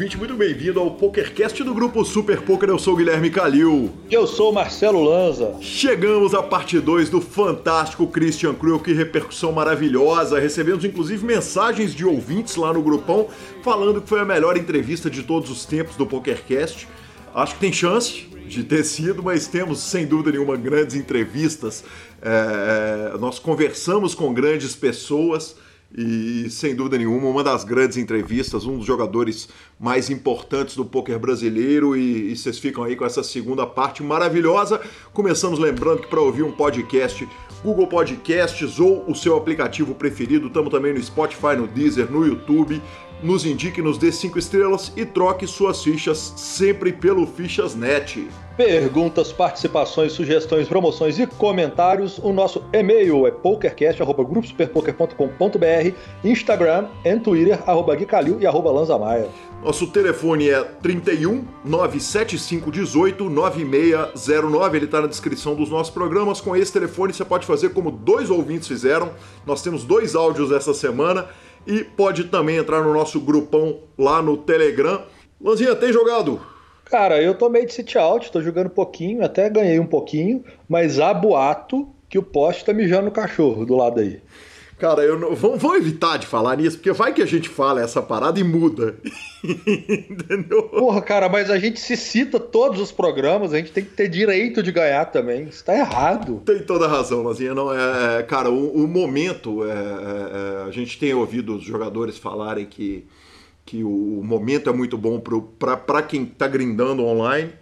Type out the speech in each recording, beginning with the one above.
ouvinte, muito bem-vindo ao PokerCast do grupo Super Poker. Eu sou o Guilherme Calil. E eu sou o Marcelo Lanza. Chegamos à parte 2 do fantástico Christian Cruel, que repercussão maravilhosa. Recebemos inclusive mensagens de ouvintes lá no grupão falando que foi a melhor entrevista de todos os tempos do PokerCast. Acho que tem chance de ter sido, mas temos sem dúvida nenhuma grandes entrevistas. É, nós conversamos com grandes pessoas e sem dúvida nenhuma, uma das grandes entrevistas, um dos jogadores mais importantes do poker brasileiro. E, e vocês ficam aí com essa segunda parte maravilhosa. Começamos lembrando que para ouvir um podcast, Google Podcasts ou o seu aplicativo preferido, estamos também no Spotify, no Deezer, no YouTube nos indique, nos dê 5 estrelas e troque suas fichas sempre pelo Fichas.net. Perguntas, participações, sugestões, promoções e comentários. O nosso e-mail é pokercast.gruposuperpoker.com.br, Instagram e Twitter, arroba Guicalil e arroba Lanzamaia. Nosso telefone é 31 975 18 9609. Ele está na descrição dos nossos programas. Com esse telefone você pode fazer como dois ouvintes fizeram. Nós temos dois áudios essa semana e pode também entrar no nosso grupão lá no Telegram. Lanzinha, tem jogado? Cara, eu tomei de sit out, tô jogando pouquinho, até ganhei um pouquinho, mas há boato que o poste tá mijando no cachorro do lado aí. Cara, eu não, vamos, vamos, evitar de falar nisso, porque vai que a gente fala essa parada e muda. Entendeu? Porra, cara, mas a gente se cita todos os programas, a gente tem que ter direito de ganhar também. Isso tá errado. Tem toda a razão, Lazinha. Não, é, é cara, o, o momento, é, é, é, a gente tem ouvido os jogadores falarem que, que o momento é muito bom para quem tá grindando online.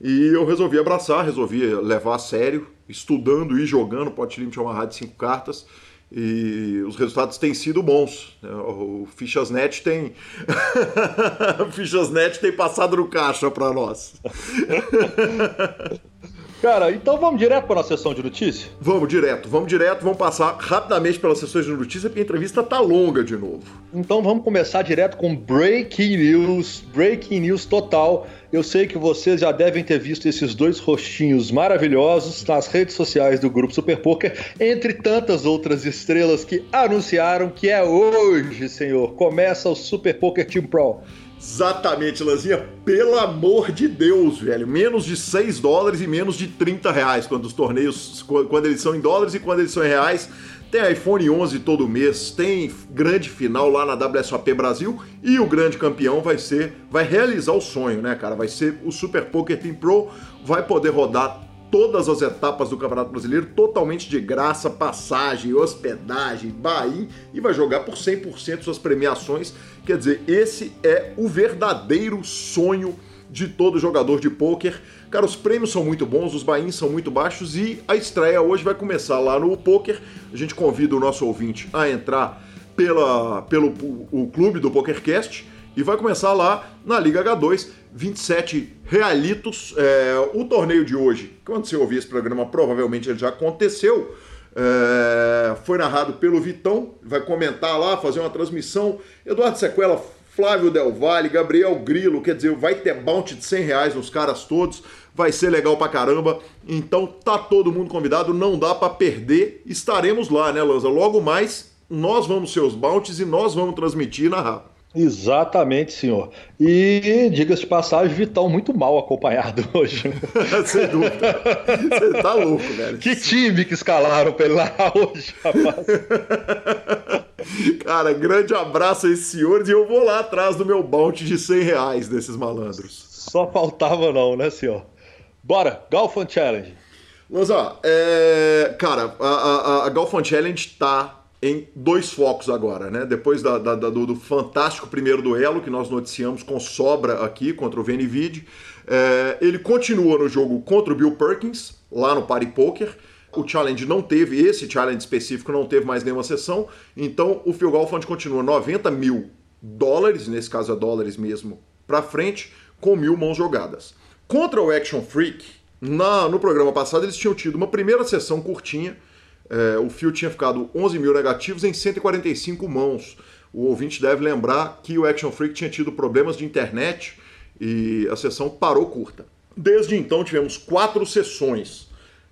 E eu resolvi abraçar, resolvi levar a sério, estudando e jogando Pot Limit uma rádio de cinco cartas e os resultados têm sido bons. O Fichasnet tem o Fichasnet tem passado no caixa para nós. Cara, então vamos direto para a nossa sessão de notícias? Vamos direto, vamos direto, vamos passar rapidamente pelas sessões de notícias, porque a entrevista tá longa de novo. Então vamos começar direto com Breaking News, Breaking News total. Eu sei que vocês já devem ter visto esses dois rostinhos maravilhosos nas redes sociais do Grupo Super Poker, entre tantas outras estrelas que anunciaram que é hoje, senhor, começa o Super Poker Team Pro. Exatamente, Lanzinha. Pelo amor de Deus, velho. Menos de 6 dólares e menos de 30 reais quando os torneios, quando eles são em dólares e quando eles são em reais. Tem iPhone 11 todo mês, tem grande final lá na WSOP Brasil e o grande campeão vai ser, vai realizar o sonho, né, cara? Vai ser o Super Poker Team Pro, vai poder rodar todas as etapas do Campeonato Brasileiro totalmente de graça, passagem, hospedagem, Bahia e vai jogar por 100% suas premiações. Quer dizer, esse é o verdadeiro sonho de todo jogador de pôquer. Cara, os prêmios são muito bons, os bains são muito baixos e a estreia hoje vai começar lá no Poker. A gente convida o nosso ouvinte a entrar pela, pelo o clube do PokerCast e vai começar lá na Liga H2, 27 realitos. É, o torneio de hoje, quando você ouvir esse programa, provavelmente ele já aconteceu. É, foi narrado pelo Vitão, vai comentar lá, fazer uma transmissão. Eduardo Sequela, Flávio Del Valle, Gabriel Grilo, quer dizer, vai ter bounty de 100 reais nos caras todos, vai ser legal pra caramba. Então tá todo mundo convidado, não dá para perder. Estaremos lá, né, Lanza? Logo mais, nós vamos ser os bounties e nós vamos transmitir e narrar. Exatamente, senhor. E, diga-se de passagem, Vitão muito mal acompanhado hoje. Sem dúvida. Você tá louco, velho. Que time que escalaram pra ele lá hoje, rapaz. Cara, grande abraço a esses senhores e eu vou lá atrás do meu bounty de 100 reais desses malandros. Só faltava não, né, senhor? Bora, Golfan Challenge. Lanza, é... cara, a, a, a Golfan Challenge tá em dois focos agora, né? Depois da, da, do, do, fantástico primeiro duelo que nós noticiamos com sobra aqui contra o Venivid, é, ele continua no jogo contra o Bill Perkins, lá no Party Poker. O challenge não teve, esse challenge específico não teve mais nenhuma sessão, então o Phil Golfand continua 90 mil dólares, nesse caso é dólares mesmo, para frente, com mil mãos jogadas. Contra o Action Freak, na, no programa passado eles tinham tido uma primeira sessão curtinha, é, o fio tinha ficado 11 mil negativos em 145 mãos. O ouvinte deve lembrar que o Action Freak tinha tido problemas de internet e a sessão parou curta. Desde então tivemos quatro sessões.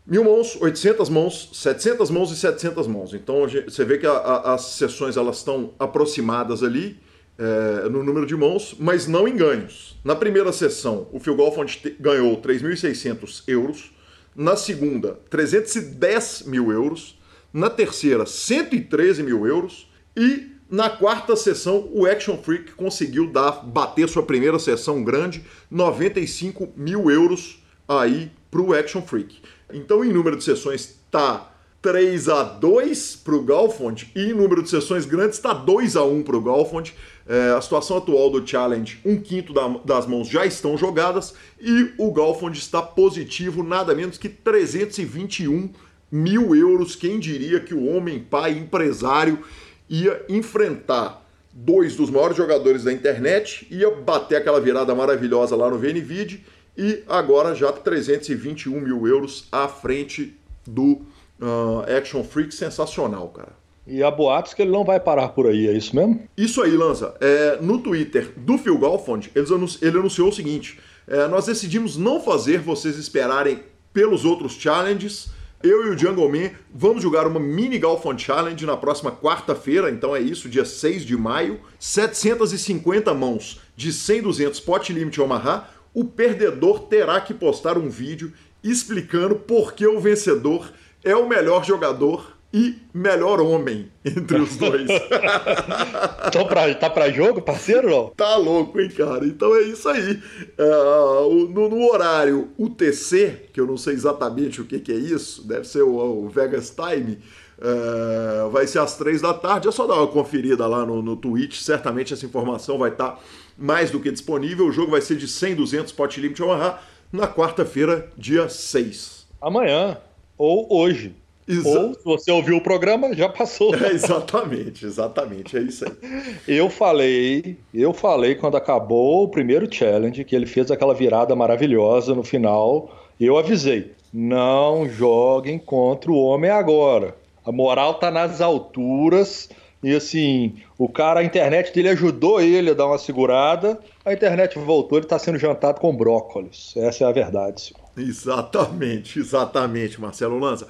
Mil mãos, 800 mãos, 700 mãos e 700 mãos. Então você vê que a, a, as sessões elas estão aproximadas ali é, no número de mãos, mas não em ganhos. Na primeira sessão, o Phil Golfond ganhou 3.600 euros. Na segunda, 310 mil euros. Na terceira, 113 mil euros. E na quarta sessão, o Action Freak conseguiu dar, bater sua primeira sessão grande, 95 mil euros aí para o Action Freak. Então, em número de sessões, tá 3 a 2 para o Galfond e em número de sessões grandes está 2 a 1 para o Galfond. É, a situação atual do Challenge, um quinto da, das mãos já estão jogadas e o Galfond está positivo, nada menos que 321 mil euros. Quem diria que o homem pai empresário ia enfrentar dois dos maiores jogadores da internet, ia bater aquela virada maravilhosa lá no VNVid e agora já 321 mil euros à frente do uh, Action Freak. Sensacional, cara. E há boatos que ele não vai parar por aí, é isso mesmo? Isso aí, Lanza. É, no Twitter do Phil Galfond, ele anunciou o seguinte: é, nós decidimos não fazer vocês esperarem pelos outros challenges. Eu e o Jungle Man vamos jogar uma mini Galfond Challenge na próxima quarta-feira, então é isso, dia 6 de maio. 750 mãos de 100, 200 pot limit Omaha. O perdedor terá que postar um vídeo explicando por que o vencedor é o melhor jogador e melhor homem entre os dois. Tô pra, tá pra jogo, parceiro? Não? Tá louco, hein, cara? Então é isso aí. Uh, no, no, horário UTC, que eu não sei exatamente o que, que é isso, deve ser o, o Vegas Time. Uh, vai ser às três da tarde. É só dar uma conferida lá no, no Twitch. Certamente essa informação vai estar tá mais do que disponível. O jogo vai ser de 100, 200 pot limit Omaha na quarta-feira, dia 6. Amanhã ou hoje. Exa Ou, se você ouviu o programa, já passou. É, exatamente, exatamente, é isso aí. Eu falei, eu falei quando acabou o primeiro challenge, que ele fez aquela virada maravilhosa no final, eu avisei, não joguem contra o homem agora. A moral tá nas alturas, e assim, o cara, a internet dele ajudou ele a dar uma segurada, a internet voltou, ele tá sendo jantado com brócolis. Essa é a verdade, senhor. Exatamente, exatamente, Marcelo Lanza.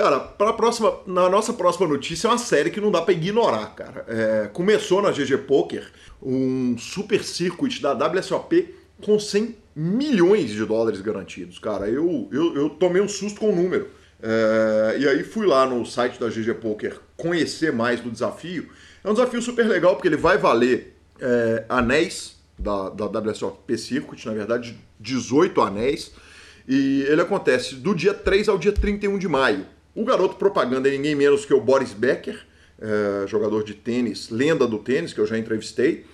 Cara, pra próxima, na nossa próxima notícia é uma série que não dá para ignorar, cara. É, começou na GG Poker um super circuit da WSOP com 100 milhões de dólares garantidos, cara. Eu, eu, eu tomei um susto com o número. É, e aí fui lá no site da GG Poker conhecer mais do desafio. É um desafio super legal porque ele vai valer é, anéis da, da WSOP Circuit, na verdade 18 anéis. E ele acontece do dia 3 ao dia 31 de maio. O garoto propaganda é ninguém menos que o Boris Becker, é, jogador de tênis, lenda do tênis, que eu já entrevistei.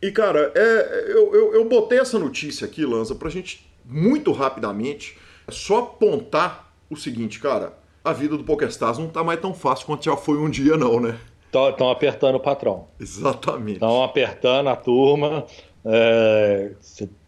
E, cara, é, eu, eu, eu botei essa notícia aqui, Lanza, pra gente, muito rapidamente, só apontar o seguinte, cara, a vida do PokerStars não tá mais tão fácil quanto já foi um dia, não, né? Estão apertando o patrão. Exatamente. Estão apertando a turma. É,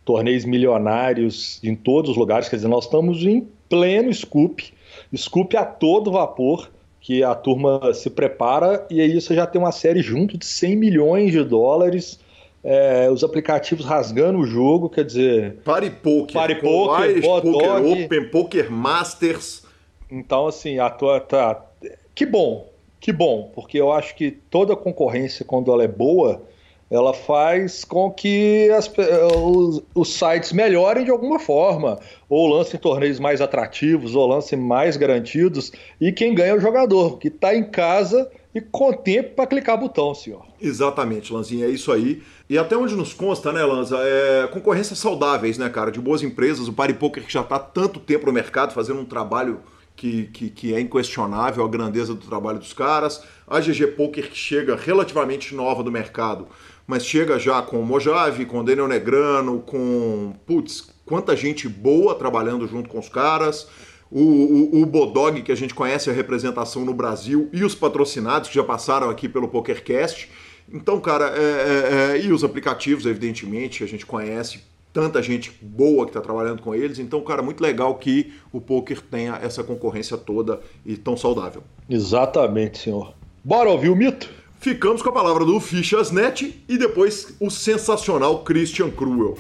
torneios milionários em todos os lugares. Quer dizer, nós estamos em pleno scoop, scoop a todo vapor, que a turma se prepara e aí você já tem uma série junto de 100 milhões de dólares. É, os aplicativos rasgando o jogo, quer dizer. Pare Poker, Pare Poker, Poker Open, Poker Masters. Então, assim, a tua. Tá... Que bom, que bom, porque eu acho que toda concorrência, quando ela é boa, ela faz com que as, os, os, sites melhorem de alguma forma, ou lancem torneios mais atrativos, ou lancem mais garantidos, e quem ganha é o jogador, que está em casa e com tempo para clicar botão, senhor. Exatamente, Lanzinha, é isso aí. E até onde nos consta, né, Lanza, é concorrências saudáveis, né, cara, de boas empresas, o Party Poker que já está tanto tempo no mercado fazendo um trabalho que, que, que, é inquestionável a grandeza do trabalho dos caras, a GG Poker que chega relativamente nova do mercado, mas chega já com o Mojave, com o Daniel Negrano, com. Putz, quanta gente boa trabalhando junto com os caras. O, o, o, Bodog, que a gente conhece a representação no Brasil, e os patrocinados que já passaram aqui pelo PokerCast. Então, cara, é, é, é, e os aplicativos, evidentemente, a gente conhece tanta gente boa que está trabalhando com eles. Então, cara, muito legal que o poker tenha essa concorrência toda e tão saudável. Exatamente, senhor. Bora ouvir o mito? Ficamos com a palavra do Fichasnet e depois o sensacional Christian Cruel.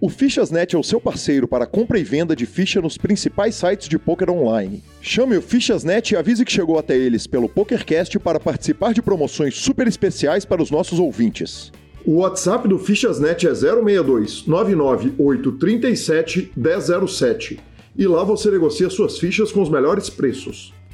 O Fichasnet é o seu parceiro para compra e venda de ficha nos principais sites de poker online. Chame o Fichasnet e avise que chegou até eles pelo PokerCast para participar de promoções super especiais para os nossos ouvintes. O WhatsApp do Fichasnet é 062 99837 1007 e lá você negocia suas fichas com os melhores preços.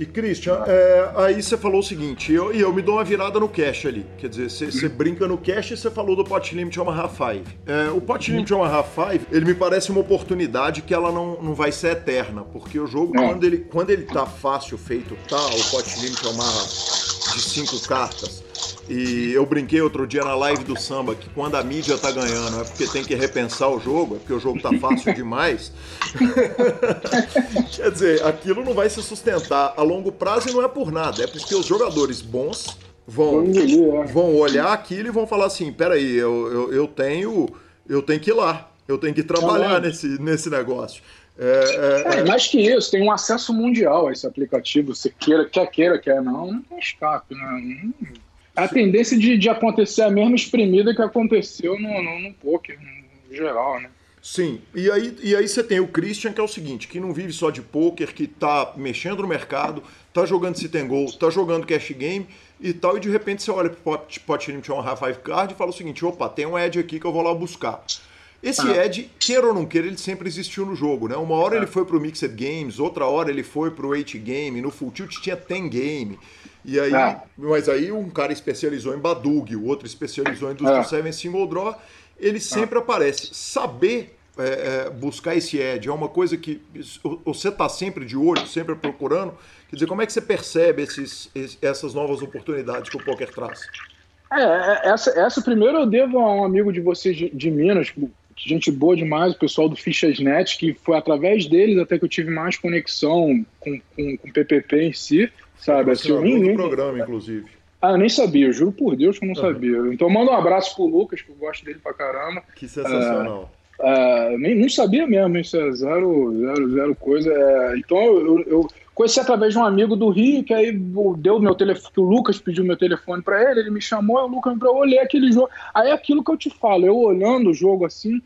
E Christian, é, aí você falou o seguinte, e eu, eu, me dou uma virada no cash ali. Quer dizer, você, você brinca no cash e você falou do Pot Limit Omaha 5. É, o Pot Limit Omaha 5, ele me parece uma oportunidade que ela não, não vai ser eterna, porque o jogo, quando ele, quando ele tá fácil feito, tá, o Pot Limit Omaha de cinco cartas, e eu brinquei outro dia na live do samba que quando a mídia tá ganhando é porque tem que repensar o jogo, é porque o jogo tá fácil demais. Quer dizer, aquilo não vai se sustentar a longo prazo e não é por nada, é porque os jogadores bons vão, vão olhar aquilo e vão falar assim: peraí, eu, eu, eu tenho. Eu tenho que ir lá, eu tenho que trabalhar nesse, nesse negócio. É, é, é, mais que isso, tem um acesso mundial a esse aplicativo. Você queira, quer queira, quer não, não tem escape, né? A tendência de, de acontecer a mesma espremida que aconteceu no, no, no poker, no geral, né? Sim, e aí, e aí você tem o Christian, que é o seguinte, que não vive só de poker, que tá mexendo no mercado, tá jogando sit and go, tá jogando cash game e tal, e de repente você olha pro Pot, Limit on Five Card e fala o seguinte, opa, tem um Edge aqui que eu vou lá buscar. Esse ah. Ed, queira ou não queira, ele sempre existiu no jogo, né? Uma hora ah. ele foi pro Mixed Games, outra hora ele foi pro 8 Game, no Full Tilt tinha 10 Game. E aí, ah. mas aí um cara especializou em Badug, o outro especializou em Industry ah. 7 Single Draw, ele sempre ah. aparece. Saber é, é, buscar esse edge é uma coisa que você está sempre de olho, sempre procurando. Quer dizer, como é que você percebe esses, essas novas oportunidades que o poker traz? É, é, essa, essa primeiro eu devo a um amigo de vocês de, de Minas, gente boa demais, o pessoal do Fichasnet, que foi através deles até que eu tive mais conexão com, com, com o PPP em si. Sabe, assim, eu nem, programa, inclusive. Ah, eu nem sabia, juro por Deus que eu não uhum. sabia. Então manda um abraço pro Lucas, que eu gosto dele pra caramba. Que sensacional. Uh, nem, não sabia mesmo, isso é zero, zero, zero coisa. É, então eu, eu, conheci através de um amigo do Rio, que aí deu meu telefone, que o Lucas pediu meu telefone para ele, ele me chamou, o Lucas para eu olhar aquele jogo. Aí é aquilo que eu te falo, eu olhando o jogo assim,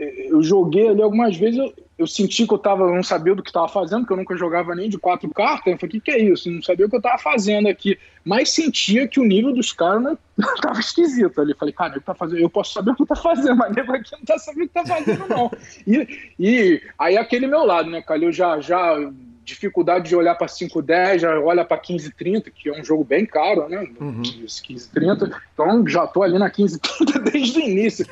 eu joguei ali algumas vezes, eu, eu senti que eu tava, não sabia do que estava fazendo, porque eu nunca jogava nem de quatro cartas. Eu falei, o que, que é isso? Eu não sabia o que eu estava fazendo aqui. Mas sentia que o nível dos caras não, tava esquisito ali. Falei, cara, ele tá fazendo, eu posso saber o que tá fazendo, mas nego aqui não tá sabendo o que tá fazendo, não. E, e aí aquele meu lado, né, Calil já, já dificuldade de olhar para 5,10, já olha para 15,30, que é um jogo bem caro, né? Uhum. 15,30. Então já tô ali na 15,30 desde o início.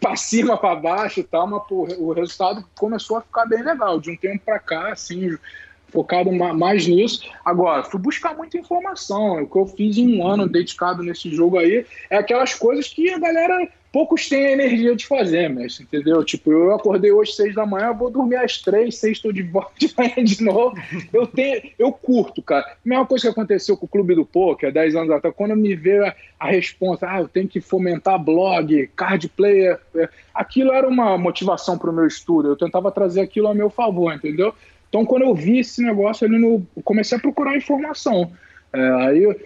para cima, para baixo e tal, mas pô, o resultado começou a ficar bem legal. De um tempo para cá, assim, focado mais nisso. Agora, fui buscar muita informação. O que eu fiz em um ano dedicado nesse jogo aí é aquelas coisas que a galera poucos têm a energia de fazer, mas entendeu? Tipo, eu acordei hoje seis da manhã, vou dormir às três, seis estou de volta de manhã de novo. Eu tenho, eu curto, cara. Mesma coisa que aconteceu com o Clube do Poker, dez anos atrás, quando me veio a, a resposta, ah, eu tenho que fomentar blog, card player, é, aquilo era uma motivação para o meu estudo. Eu tentava trazer aquilo a meu favor, entendeu? Então, quando eu vi esse negócio ali no, comecei a procurar informação. É, aí o,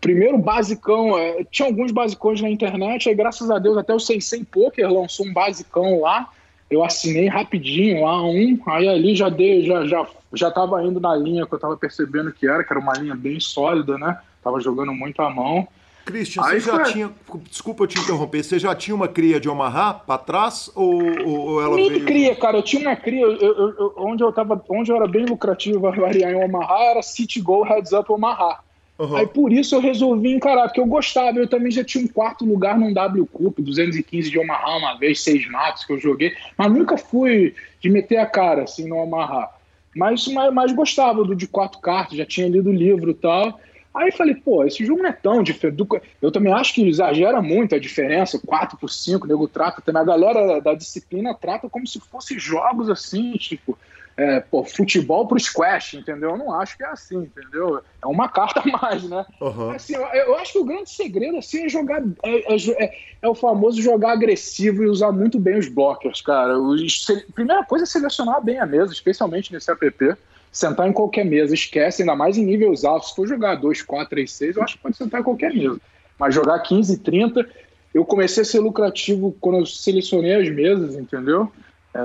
primeiro basicão, é, tinha alguns basicões na internet, aí graças a Deus até o Sensei Poker lançou um basicão lá, eu assinei rapidinho lá um, aí ali já dei, já, já, já tava indo na linha que eu tava percebendo que era, que era uma linha bem sólida, né? Tava jogando muito à mão. Christian, aí você já foi... tinha. Desculpa eu te interromper, você já tinha uma cria de Omaha para trás ou, ou ela Nem veio... cria, cara. Eu tinha uma cria, eu, eu, eu, onde eu tava, onde eu era bem lucrativo variar em Omaha era City Go Heads Up Omaha. Uhum. Aí por isso eu resolvi encarar, porque eu gostava. Eu também já tinha um quarto lugar num W Cup, 215 de Omaha uma vez, seis matos que eu joguei, mas nunca fui de meter a cara assim no Omaha. Mas, mas, mas gostava do de quatro cartas, já tinha lido o livro e tal. Aí falei, pô, esse jogo não é tão diferente. Eu também acho que exagera muito a diferença, 4 por 5, nego trata também. A galera da disciplina trata como se fossem jogos assim, tipo, é, pô, futebol pro squash, entendeu? Eu não acho que é assim, entendeu? É uma carta a mais, né? Uhum. Assim, eu, eu, acho que o grande segredo assim, é jogar. É, é, é, é, o famoso jogar agressivo e usar muito bem os blockers, cara. Os, se, primeira coisa é selecionar bem a mesa, especialmente nesse app. Sentar em qualquer mesa, esquece, ainda mais em níveis altos. Se for jogar 2, 4, 3, 6, eu acho que pode sentar em qualquer mesa. Mas jogar 15, 30. Eu comecei a ser lucrativo quando eu selecionei as mesas, entendeu? É,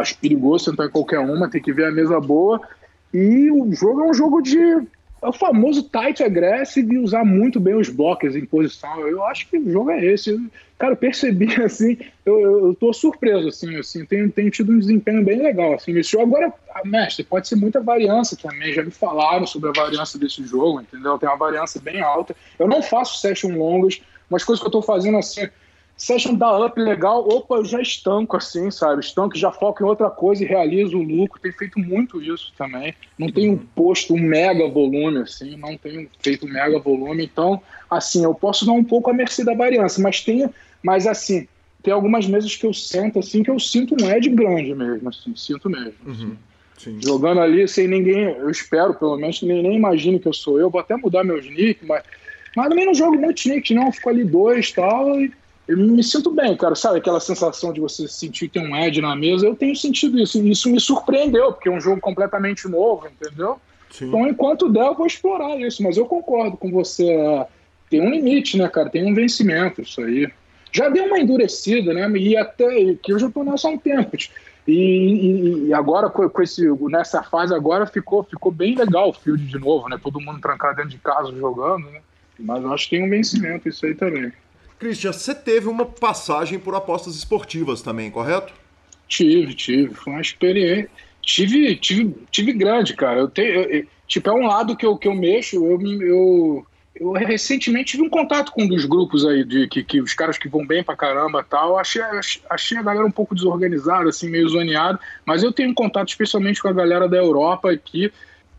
acho perigoso sentar em qualquer uma, tem que ver a mesa boa. E o jogo é um jogo de. É o famoso tight aggressive e usar muito bem os blocos em posição. Eu acho que o jogo é esse. Cara, eu percebi assim, eu, eu, tô surpreso, assim, assim, tenho, tenho tido um desempenho bem legal. Assim, nesse jogo. Agora, mestre, pode ser muita variância também. Já me falaram sobre a variância desse jogo, entendeu? Tem uma variância bem alta. Eu não faço session longas, umas coisas que eu tô fazendo assim Session dá up legal, opa, eu já estanco assim, sabe? Estanco, já foco em outra coisa e realizo o lucro. Tenho feito muito isso também. Não tenho posto um mega volume, assim, não tenho feito um mega volume. Então, assim, eu posso dar um pouco a mercê da variância, mas tenho, mas assim, tem algumas mesas que eu sento assim que eu sinto um edge grande mesmo, assim, sinto mesmo. Uhum. Assim. Jogando ali sem ninguém, eu espero pelo menos, nem, nem imagine que eu sou eu, vou até mudar meus nick, mas, mas também não jogo muito nick, não, fico ali dois tal, e eu me sinto bem, cara, sabe? Aquela sensação de você sentir que tem um Ed na mesa, eu tenho sentido isso. E isso me surpreendeu, porque é um jogo completamente novo, entendeu? Sim. Então, enquanto der, eu vou explorar isso. Mas eu concordo com você. Tem um limite, né, cara? Tem um vencimento, isso aí. Já deu uma endurecida, né? E até que eu já tô nessa há um tempo. E, e, agora, com, esse, nessa fase agora, ficou, ficou bem legal o field de novo, né? Todo mundo trancado dentro de casa jogando, né? Mas eu acho que tem um vencimento isso aí também. Cristian, você teve uma passagem por apostas esportivas também, correto? Tive, tive. Foi uma experiência. Tive, tive, tive grande, cara. Eu tenho, eu, tipo, é um lado que eu, que eu mexo. Eu, eu, eu recentemente tive um contato com um dos grupos aí, de que, que os caras que vão bem pra caramba tal. Achei, achei a galera um pouco desorganizada, assim, meio zoneada. Mas eu tenho um contato especialmente com a galera da Europa aqui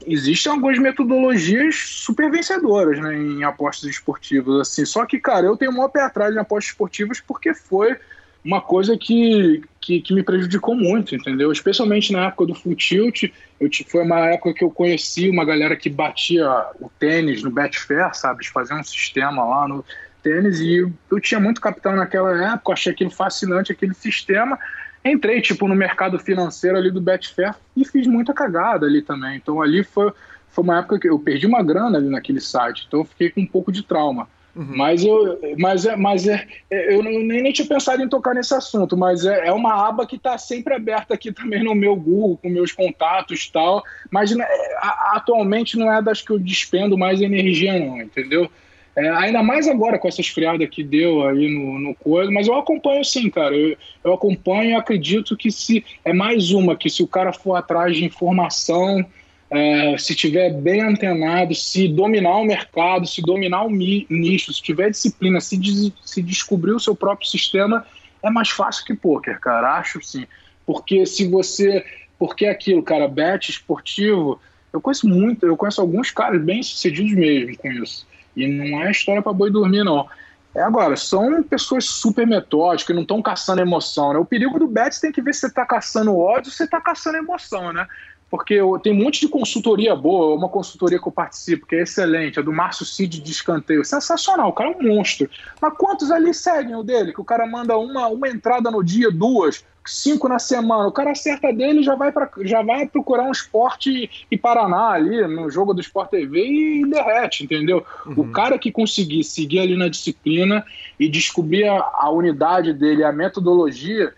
existem algumas metodologias super vencedoras né, em apostas esportivas. assim. Só que, cara, eu tenho o maior pé atrás em apostas esportivas porque foi uma coisa que, que, que, me prejudicou muito, entendeu? Especialmente na época do Full Tilt, eu, foi uma época que eu conheci uma galera que batia o tênis no Betfair, sabe? Fazia um sistema lá no tênis e eu tinha muito capital naquela época, achei aquilo fascinante, aquele sistema, entrei tipo no mercado financeiro ali do Betfair e fiz muita cagada ali também. Então ali foi, foi uma época que eu perdi uma grana ali naquele site, então eu fiquei com um pouco de trauma. Uhum. Mas eu, mas é, mas é, é eu nem, nem tinha pensado em tocar nesse assunto, mas é, é uma aba que está sempre aberta aqui também no meu Google, com meus contatos e tal. Mas né, atualmente não é das que eu despendo mais energia, não, entendeu? É, ainda mais agora com essa esfriada que deu aí no, no coisa, mas eu acompanho sim, cara. Eu, eu acompanho e acredito que se é mais uma, que se o cara for atrás de informação, é, se tiver bem antenado, se dominar o mercado, se dominar o nicho, se tiver disciplina, se, des, se descobrir o seu próprio sistema, é mais fácil que poker, cara. Acho sim. Porque se você. Porque é aquilo, cara, bet esportivo. Eu conheço muito, eu conheço alguns caras bem sucedidos mesmo com isso. E não é história para boi dormir, não. É agora, são pessoas super metódicas, não estão caçando emoção, né? O perigo do Betis tem que ver se você está caçando ódio ou se você está caçando emoção, né? Porque tem um monte de consultoria boa, uma consultoria que eu participo, que é excelente, a do Márcio Cid de escanteio. Sensacional, o cara é um monstro. Mas quantos ali seguem o dele? Que o cara manda uma, uma entrada no dia, duas, cinco na semana. O cara acerta dele já vai pra, já vai procurar um esporte e Paraná ali, no jogo do Sport TV e derrete, entendeu? Uhum. O cara que conseguir seguir ali na disciplina e descobrir a, a unidade dele, a metodologia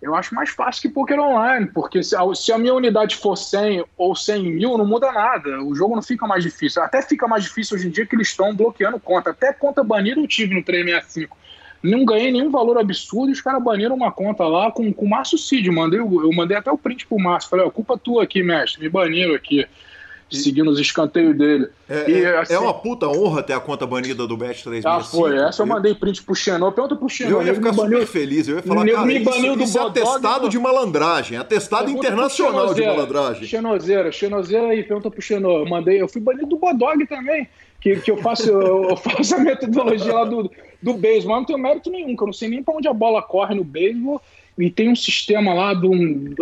eu acho mais fácil que poker online, porque se a, se a, minha unidade for 100 ou 100 mil, não muda nada. O jogo não fica mais difícil. Até fica mais difícil hoje em dia que eles estão bloqueando conta. Até conta banida eu tive no 365. Não ganhei nenhum valor absurdo e os caras baniram uma conta lá com, com o Márcio Cid. Mandei, eu mandei até o print pro Márcio. Falei, ó, culpa tua aqui, mestre. Me baniram aqui seguindo os escanteios dele. É, e, é, assim, é uma puta honra ter a conta banida do Bet 365. Ah, foi. Essa eu mandei print pro Xenon. Pergunta pro Xenon. Eu ia ficar super feliz. Eu ia falar, cara, me baniu isso, do isso é atestado de malandragem. Atestado internacional de malandragem. Xenozeira. Xenozeira aí. Pergunta pro Xenon. Eu mandei... Eu fui banido do Bodog também. Que, que eu, faço, eu faço a metodologia lá do, do beisebol. Mas não tenho mérito nenhum, que eu não sei nem pra onde a bola corre no beisebol e tem um sistema lá do.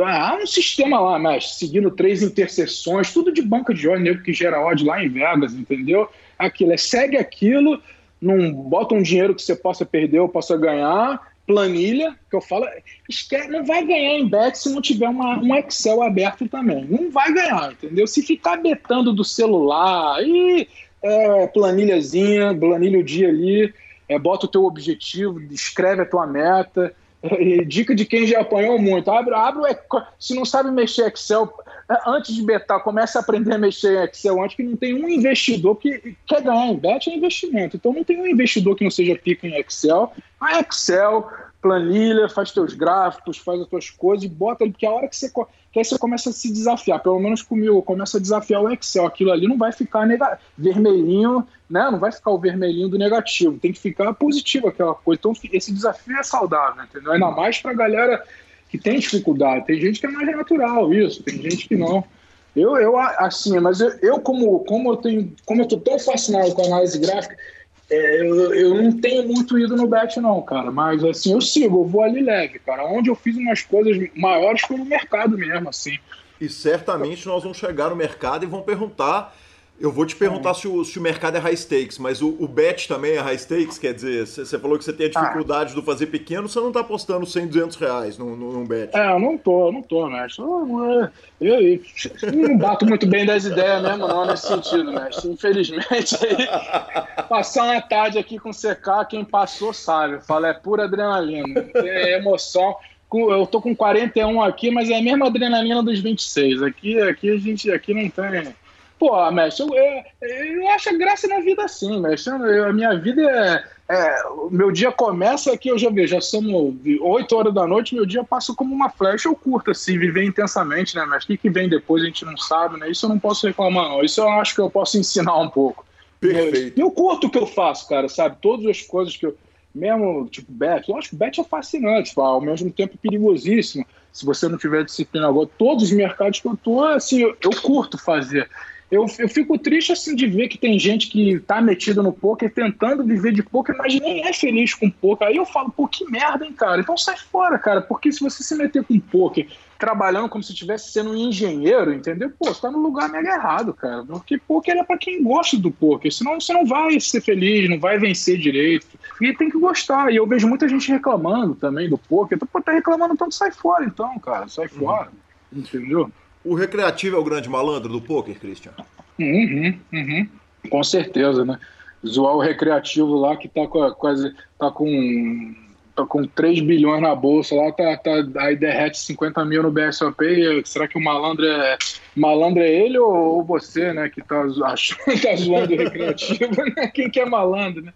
Ah, um sistema lá, mas seguindo três interseções, tudo de banca de óleo, que gera ódio lá em Vegas, entendeu? Aquilo é segue aquilo, não bota um dinheiro que você possa perder ou possa ganhar, planilha, que eu falo, esquece, não vai ganhar em bet se não tiver uma, um Excel aberto também. Não vai ganhar, entendeu? Se ficar betando do celular, e é, planilhazinha, planilha o dia ali, é, bota o teu objetivo, escreve a tua meta dica de quem já apanhou muito. Abre, abre o, se não sabe mexer Excel, é, antes de betar, comece a aprender a mexer em Excel antes, que não tem um investidor que quer ganhar em bet, é investimento. Então não tem um investidor que não seja pica em Excel. A Excel, planilha, faz teus gráficos, faz as tuas coisas e bota ali, porque a hora que você, que aí você começa a se desafiar, pelo menos comigo, começa a desafiar o Excel, aquilo ali não vai ficar vermelhinho, né? Não vai ficar o vermelhinho do negativo, tem que ficar positivo aquela coisa. Então esse desafio é saudável, entendeu? Ainda mais para galera que tem dificuldade. Tem gente que é mais natural isso, tem gente que não. Eu, eu assim, mas eu, eu como, como eu tenho, como eu tô tão fascinado com a análise gráfica, é, eu, eu não tenho muito ido no bet, não, cara. Mas assim, eu sigo, eu vou ali leve, cara. Onde eu fiz umas coisas maiores foi no mercado mesmo, assim. E certamente nós vamos chegar no mercado e vão perguntar eu vou te perguntar é. se, o, se o mercado é high stakes, mas o, o bet também é high stakes? Quer dizer, você falou que você tem a dificuldade ah. do fazer pequeno, você não está apostando 100, 200 reais num, num bet. É, eu não tô, eu não tô, mestre. Eu, eu, eu, não bato muito bem das ideias mesmo, não, nesse sentido, mestre. Infelizmente, aí, passar uma tarde aqui com CK, quem passou sabe. Fala, é pura adrenalina, é emoção eu tô com 41 aqui, mas é a mesma adrenalina dos 26. Aqui, aqui a gente aqui não tem Pô, mestre, eu, eu, eu acho graça na vida assim, mestre. a minha vida é, é, O meu dia começa aqui, eu já vejo, já somos 8 horas da noite, meu dia passa como uma flecha, eu curto assim, viver intensamente, né, mestre? O que, que vem depois a gente não sabe, né? Isso eu não posso reclamar, não. Isso eu acho que eu posso ensinar um pouco. Perfeito. Eu curto o que eu faço, cara, sabe? Todas as coisas que eu. Mesmo, tipo, bet, eu acho que bet é fascinante, tipo, ao mesmo tempo perigosíssimo. Se você não tiver disciplina agora, todos os mercados que eu tô, assim, eu, eu curto fazer eu, eu fico triste assim de ver que tem gente que tá metido no poker tentando viver de poker, mas nem é feliz com poker. Aí eu falo, pô, que merda, hein, cara? Então sai fora, cara, porque se você se meter com poker, trabalhando como se estivesse sendo um engenheiro, entendeu? Pô, você tá no lugar mega errado, cara. Porque poker é para quem gosta do poker, senão você não vai ser feliz, não vai vencer direito. E tem que gostar. E eu vejo muita gente reclamando também do poker. Então, pô, tá reclamando tanto, sai fora então, cara, sai fora. Uhum. Entendeu? O recreativo é o grande malandro do poker, Christian? Uhum, uhum. Com certeza, né? Zoar o recreativo lá que tá com, quase tá com tá com 3 bilhões na bolsa lá, tá, tá, aí derrete 50 mil no BSOP. Será que o malandro é malandro é ele ou, ou você, né? Que tá, achando, tá zoando o recreativo, né? Quem que é malandro, né?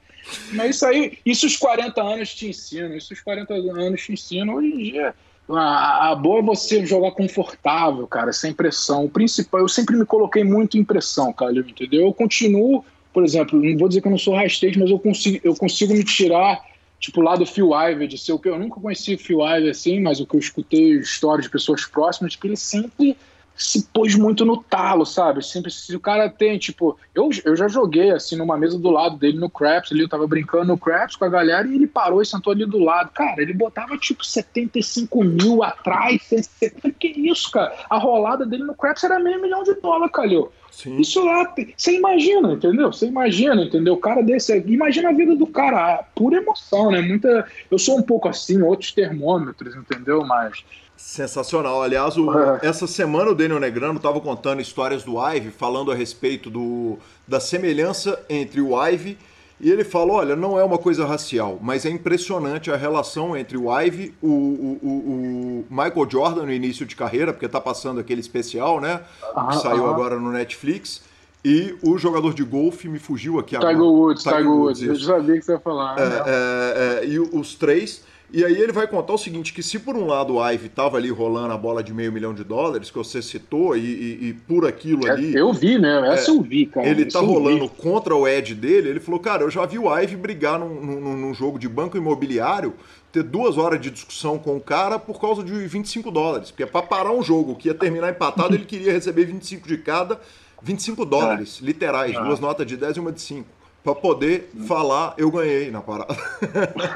Mas isso aí, isso os 40 anos te ensinam, isso os 40 anos te ensinam hoje em dia a, a, boa é você jogar confortável, cara, sem pressão. O principal, eu sempre me coloquei muito em pressão, cara, entendeu? Eu continuo, por exemplo, não vou dizer que eu não sou stage, mas eu consigo, eu consigo me tirar, tipo, lá do Phil Ivey, de ser o que eu nunca conheci o Phil Ivey assim, mas o que eu escutei histórias de pessoas próximas, que ele sempre se pôs muito no talo, sabe? Sempre se o cara tem, tipo, eu, eu já joguei assim numa mesa do lado dele no Craps, ali eu tava brincando no Craps com a galera e ele parou e sentou ali do lado. Cara, ele botava tipo 75 mil atrás, 170, que isso, cara? A rolada dele no Craps era meio milhão de dólares, Calil. Sim. Isso lá, você imagina, entendeu? Você imagina, entendeu? O cara desse, imagina a vida do cara, pura emoção, né? Muita, eu sou um pouco assim, outros termômetros, entendeu? Mas Sensacional. Aliás, o, essa semana o Daniel Negrano estava contando histórias do Ive, falando a respeito do, da semelhança entre o Ive e ele falou: olha, não é uma coisa racial, mas é impressionante a relação entre o Ive, o, o, o, Michael Jordan no início de carreira, porque está passando aquele especial, né? Que saiu agora no Netflix. E o jogador de golfe me fugiu aqui agora. Tiger Woods, Tiger, Woods. Woods. Eu sabia que você ia falar. É, né? é, é, e os três e aí ele vai contar o seguinte, que se por um lado o Ive estava ali rolando a bola de meio milhão de dólares, que você citou, e, e, e por aquilo é, ali... Eu vi, né? Essa é, eu vi, cara. Ele tá rolando contra o Ed dele, ele falou, cara, eu já vi o Ive brigar num, num, num, jogo de banco imobiliário, ter duas horas de discussão com o cara por causa de 25 dólares. Porque para parar um jogo que ia terminar empatado, ele queria receber 25 de cada, 25 dólares, é. literais, duas notas de 10 e uma de 5 para poder falar eu ganhei na parada.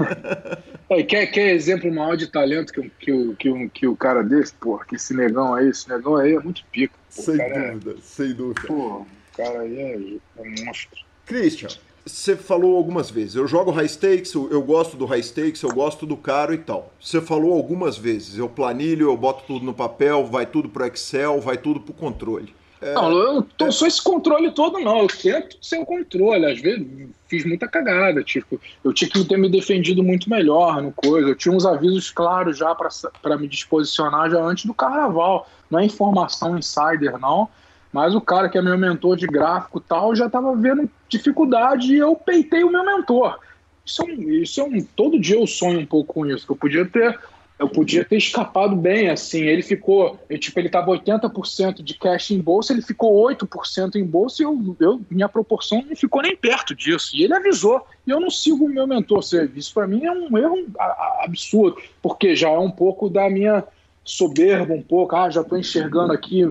quer, quer exemplo maior de talento que, que, que, que o cara desse? Pô, que esse negão aí, esse negão aí é muito pica. Pô, sem cara dúvida, é... sem dúvida. Pô, o cara aí é, é monstro. Christian, você falou algumas vezes, eu jogo high stakes, eu gosto do high stakes, eu gosto do caro e tal. Você falou algumas vezes, eu planilho, eu boto tudo no papel, vai tudo pro Excel, vai tudo pro controle. É, não, eu não sou esse controle todo, não. Eu tento ser o controle. Às vezes fiz muita cagada. Tipo, eu tinha que ter me defendido muito melhor no coisa. Eu tinha uns avisos claros já para me disposicionar já antes do carnaval. Não é informação insider, não. Mas o cara que é meu mentor de gráfico tal já estava vendo dificuldade e eu peitei o meu mentor. Isso é, um, isso é um. Todo dia eu sonho um pouco com isso. Que eu podia ter. Eu podia ter escapado bem, assim. Ele ficou. Eu, tipo, ele estava 80% de cash em bolsa, ele ficou 8% em bolsa e eu, eu, minha proporção não ficou nem perto disso. E ele avisou. E eu não sigo o meu mentor. Isso para mim é um erro absurdo, porque já é um pouco da minha soberba, um pouco. Ah, já estou enxergando aqui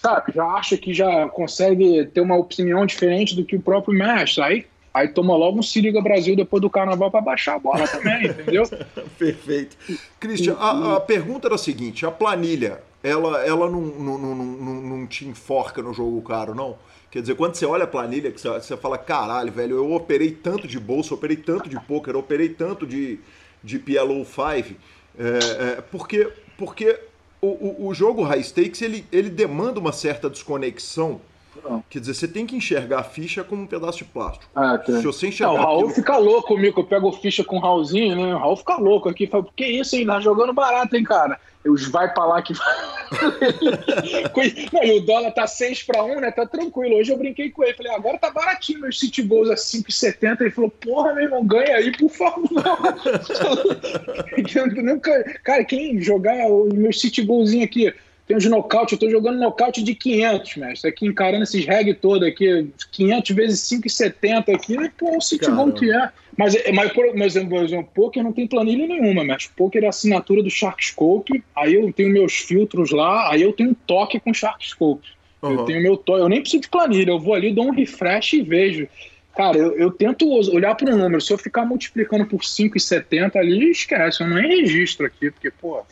sabe, já acha que já consegue ter uma opinião diferente do que o próprio mestre. Aí, aí toma logo um Se Liga Brasil depois do carnaval para baixar a bola também, entendeu? Perfeito. Cristian, a, a, pergunta era a seguinte: a planilha, ela, ela não, não, não, não, não te enforca no jogo caro, não? Quer dizer, quando você olha a planilha, que você, fala, caralho, velho, eu operei tanto de bolsa, operei tanto de poker, operei tanto de, de PLO 5, é, é, porque, porque o, o, o, jogo high stakes ele, ele demanda uma certa desconexão. Não. Quer dizer, você tem que enxergar a ficha como um pedaço de plástico. Ah, tá. Se você enxergar. Não, o Raul aquilo... fica louco comigo, eu pego ficha com o Raulzinho, né? O Raul fica louco aqui, fala, que isso, hein? Tá jogando barato, hein, cara? os vai pra lá que Não, e o dólar tá 6 para 1, né? Tá tranquilo. Hoje eu brinquei com ele. Falei, agora tá baratinho meus City Goals a 5,70. Ele falou, porra, meu irmão, ganha aí, por favor. Nunca... Cara, quem jogar os meus City Goalzinho aqui, tem uns nocaute, eu tô jogando nocaute de 500, mestre. Aqui encarando esses reg todo aqui, 500 vezes 5,70 aqui, pô, o City Goal que é. Mas, mas por, mas, exemplo, poker não tem planilha nenhuma, mas poker é assinatura do Sharkscope, aí eu tenho meus filtros lá, aí eu tenho um toque com Sharkscope. Uhum. Eu tenho meu toque, eu nem preciso de planilha, eu vou ali, dou um refresh e vejo. Cara, eu, eu tento olhar para o número, se eu ficar multiplicando por 5,70 ali, esquece, eu nem registro aqui, porque, pô,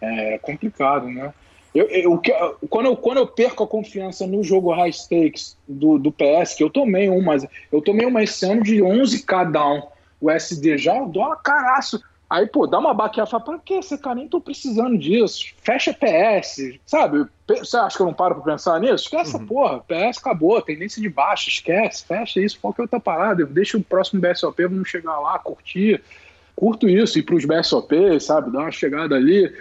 é complicado, né? Eu, eu, quando, eu, quando eu perco a confiança no jogo high stakes do, do PS, que eu tomei uma, eu tomei uma esse ano de 11k down, o SD já, eu dou uma caraço. Aí, pô, dá uma baqueada, fala, pra que você, cara? Nem tô precisando disso. Fecha PS, sabe? Você acha que eu não paro pra pensar nisso? Esquece uhum. porra. PS acabou, tendência de baixo, esquece, fecha isso, qual que é outra parada? Deixa o próximo BSOP, vamos chegar lá, curtir. Curto isso, ir pros BSOP, sabe? Dar uma chegada ali.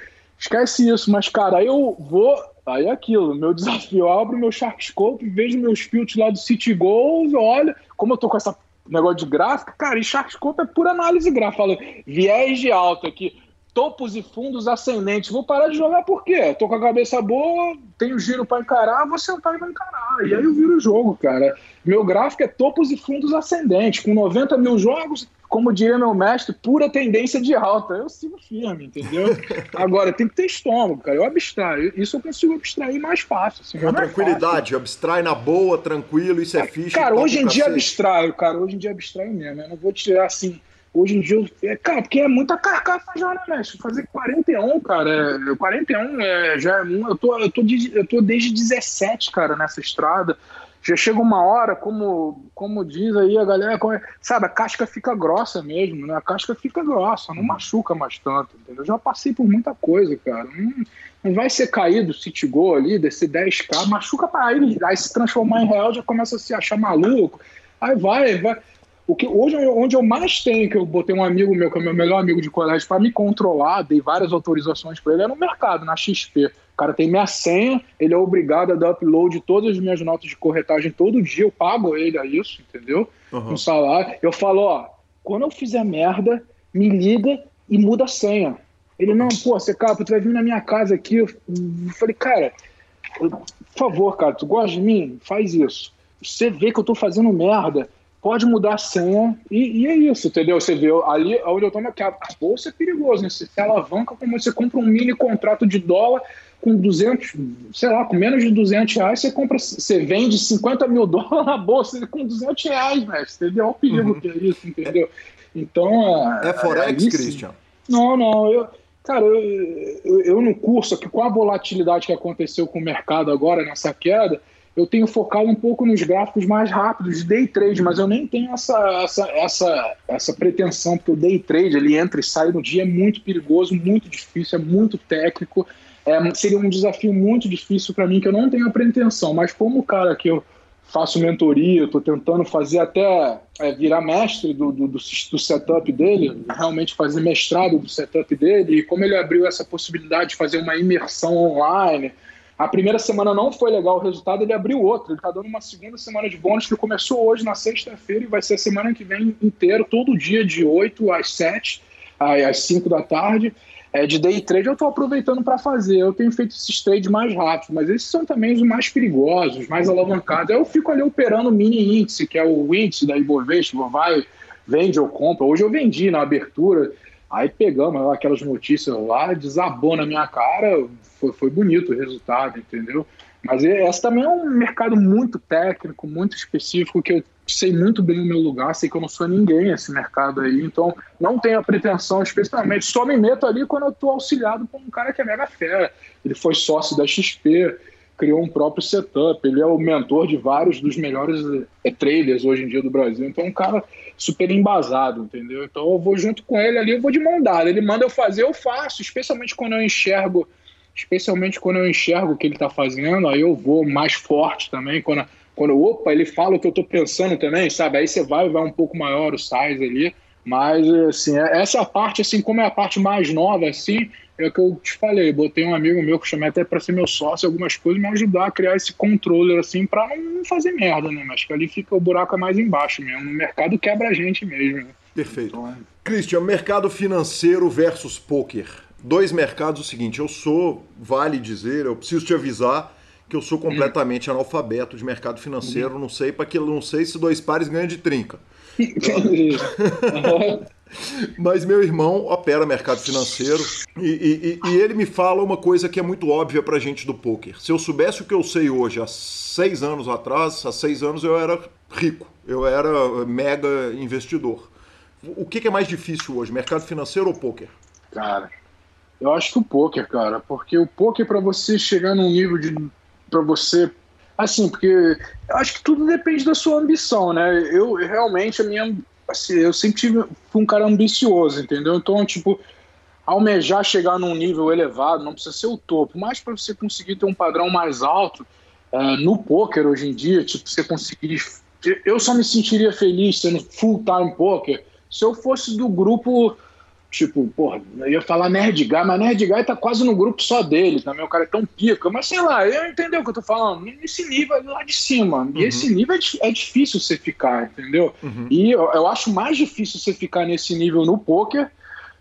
Esquece isso, mas, cara, eu vou. Aí é aquilo, meu desafio, eu abro meu Sharkscope, vejo meus filtros lá do City Goals, olha, como eu tô com essa negócio de gráfica, cara, e Sharkscope é pura análise gráfica. Fala, viés de alta aqui, topos e fundos ascendentes. Vou parar de jogar por quê? Tô com a cabeça boa, tenho giro para encarar, vou sentar e vou encarar. E aí eu viro o jogo, cara. Meu gráfico é topos e fundos ascendentes, com 90 mil jogos, como diria meu mestre, pura tendência de alta. Eu sigo firme, entendeu? Agora, tem que ter estômago, cara. Eu abstraio. Isso eu consigo abstrair mais fácil. Assim, Com tranquilidade, fácil. abstrai na boa, tranquilo, isso é, é ficha. Cara, hoje em dia abstraio, cara. Hoje em dia abstraio mesmo. Eu não vou tirar assim. Hoje em dia, é, cara, porque é muita carcaça já, né, mestre? Fazer 41, cara. É, 41 é, já é. Eu tô, eu, tô eu tô desde 17, cara, nessa estrada já chega uma hora, como, como diz aí a galera, é, sabe, a casca fica grossa mesmo, né? A casca fica grossa, não machuca mais tanto, entendeu? Eu já passei por muita coisa, cara. Não, não vai ser caído City Go ali, descer 10k, machuca para aí, aí se transformar em real já começa a se achar maluco. Aí vai, vai. O que, hoje, onde eu mais tenho, que eu botei um amigo meu, que é meu melhor amigo de colégio, para me controlar, dei várias autorizações para ele, é no mercado, na XP cara tem minha senha, ele é obrigado a dar upload de todas as minhas notas de corretagem todo dia, eu pago ele a isso, entendeu? Uhum. Um salário. Eu falo, ó, quando eu fizer merda, me liga e muda a senha. Ele, não, pô, você, cara, tu vai vir na minha casa aqui. Eu falei, cara, por favor, cara, tu gosta de mim? Faz isso. Você vê que eu tô fazendo merda, pode mudar a senha e, e, é isso, entendeu? Você vê ali onde eu tomo aqui, a bolsa é perigoso, né? Você alavanca como você compra um mini contrato de dólar com 200, sei lá, com menos de 200 reais, você compra, você vende 50 mil dólares na bolsa com 200 reais, né? Entendeu? Olha o perigo uhum. que é isso, entendeu? Então. É, é Forex, é Christian? Não, não. Eu, cara, eu, eu, eu no curso aqui, com a volatilidade que aconteceu com o mercado agora, nessa queda, eu tenho focado um pouco nos gráficos mais rápidos de day trade, mas eu nem tenho essa, essa, essa, essa pretensão, porque o day trade ele entra e sai no dia é muito perigoso, muito difícil, é muito técnico. É, seria um desafio muito difícil para mim, que eu não tenho a pretensão, mas como o cara que eu faço mentoria, estou tentando fazer até é, virar mestre do, do, do, do, setup dele, realmente fazer mestrado do setup dele, e como ele abriu essa possibilidade de fazer uma imersão online, a primeira semana não foi legal o resultado, ele abriu outra. Ele está dando uma segunda semana de bônus que começou hoje na sexta-feira e vai ser a semana que vem inteiro, todo dia, de 8 às 7, às 5 da tarde. É, de day trade eu estou aproveitando para fazer. Eu tenho feito esses trades mais rápidos, mas esses são também os mais perigosos, os mais alavancados. Eu fico ali operando o mini índice, que é o índice da Ibovespa, vai, vende ou compra. Hoje eu vendi na abertura. Aí pegamos aquelas notícias lá, desabou na minha cara, foi, foi bonito o resultado, entendeu? Mas esse também é um mercado muito técnico, muito específico, que eu sei muito bem o meu lugar, sei que eu não sou ninguém nesse mercado aí, então não tenho a pretensão, especialmente, só me meto ali quando eu estou auxiliado por um cara que é mega fera. Ele foi sócio da XP, criou um próprio setup, ele é o mentor de vários dos melhores é, traders hoje em dia do Brasil, então é um cara super embasado, entendeu? Então eu vou junto com ele ali, eu vou de mão dada, ele manda eu fazer, eu faço, especialmente quando eu enxergo especialmente quando eu enxergo o que ele está fazendo, aí eu vou mais forte também, quando, quando opa, ele fala o que eu estou pensando também, sabe? Aí você vai, vai um pouco maior o size ali, mas assim, é, essa é parte, assim, como é a parte mais nova, assim, é o que eu te falei, botei um amigo meu que chamei até para ser meu sócio, algumas coisas, me ajudar a criar esse controller, assim, para não fazer merda, né? Mas que ali fica o buraco é mais embaixo mesmo, no mercado quebra a gente mesmo. Né? Perfeito. Então, é... Christian, mercado financeiro versus poker dois mercados o seguinte, eu sou, vale dizer, eu preciso te avisar que eu sou hum. completamente hum. analfabeto de mercado financeiro, não sei para que não sei se dois pares ganham de trinca. Mas meu irmão opera mercado financeiro e, e, e, ele me fala uma coisa que é muito óbvia pra gente do poker. Se eu soubesse o que eu sei hoje, há seis anos atrás, há seis anos eu era rico, eu era mega investidor. O que, que é mais difícil hoje, mercado financeiro ou poker? Cara, eu acho que o poker, cara, porque o poker para você chegar num nível de para você assim, porque eu acho que tudo depende da sua ambição, né? Eu realmente a minha assim, eu sempre tive um cara ambicioso, entendeu? Então, tipo, almejar chegar num nível elevado, não precisa ser o topo, mas para você conseguir ter um padrão mais alto é, no poker hoje em dia, tipo, você conseguir eu só me sentiria feliz sendo full time poker se eu fosse do grupo Tipo, porra, eu ia falar Nerd Guy, mas Nerd Guy tá quase no grupo só dele também. O cara é tão pica. Mas sei lá, eu entendeu o que eu tô falando. Nesse nível lá de cima. Uhum. E esse nível é, é, difícil você ficar, entendeu? Uhum. E eu, eu, acho mais difícil você ficar nesse nível no poker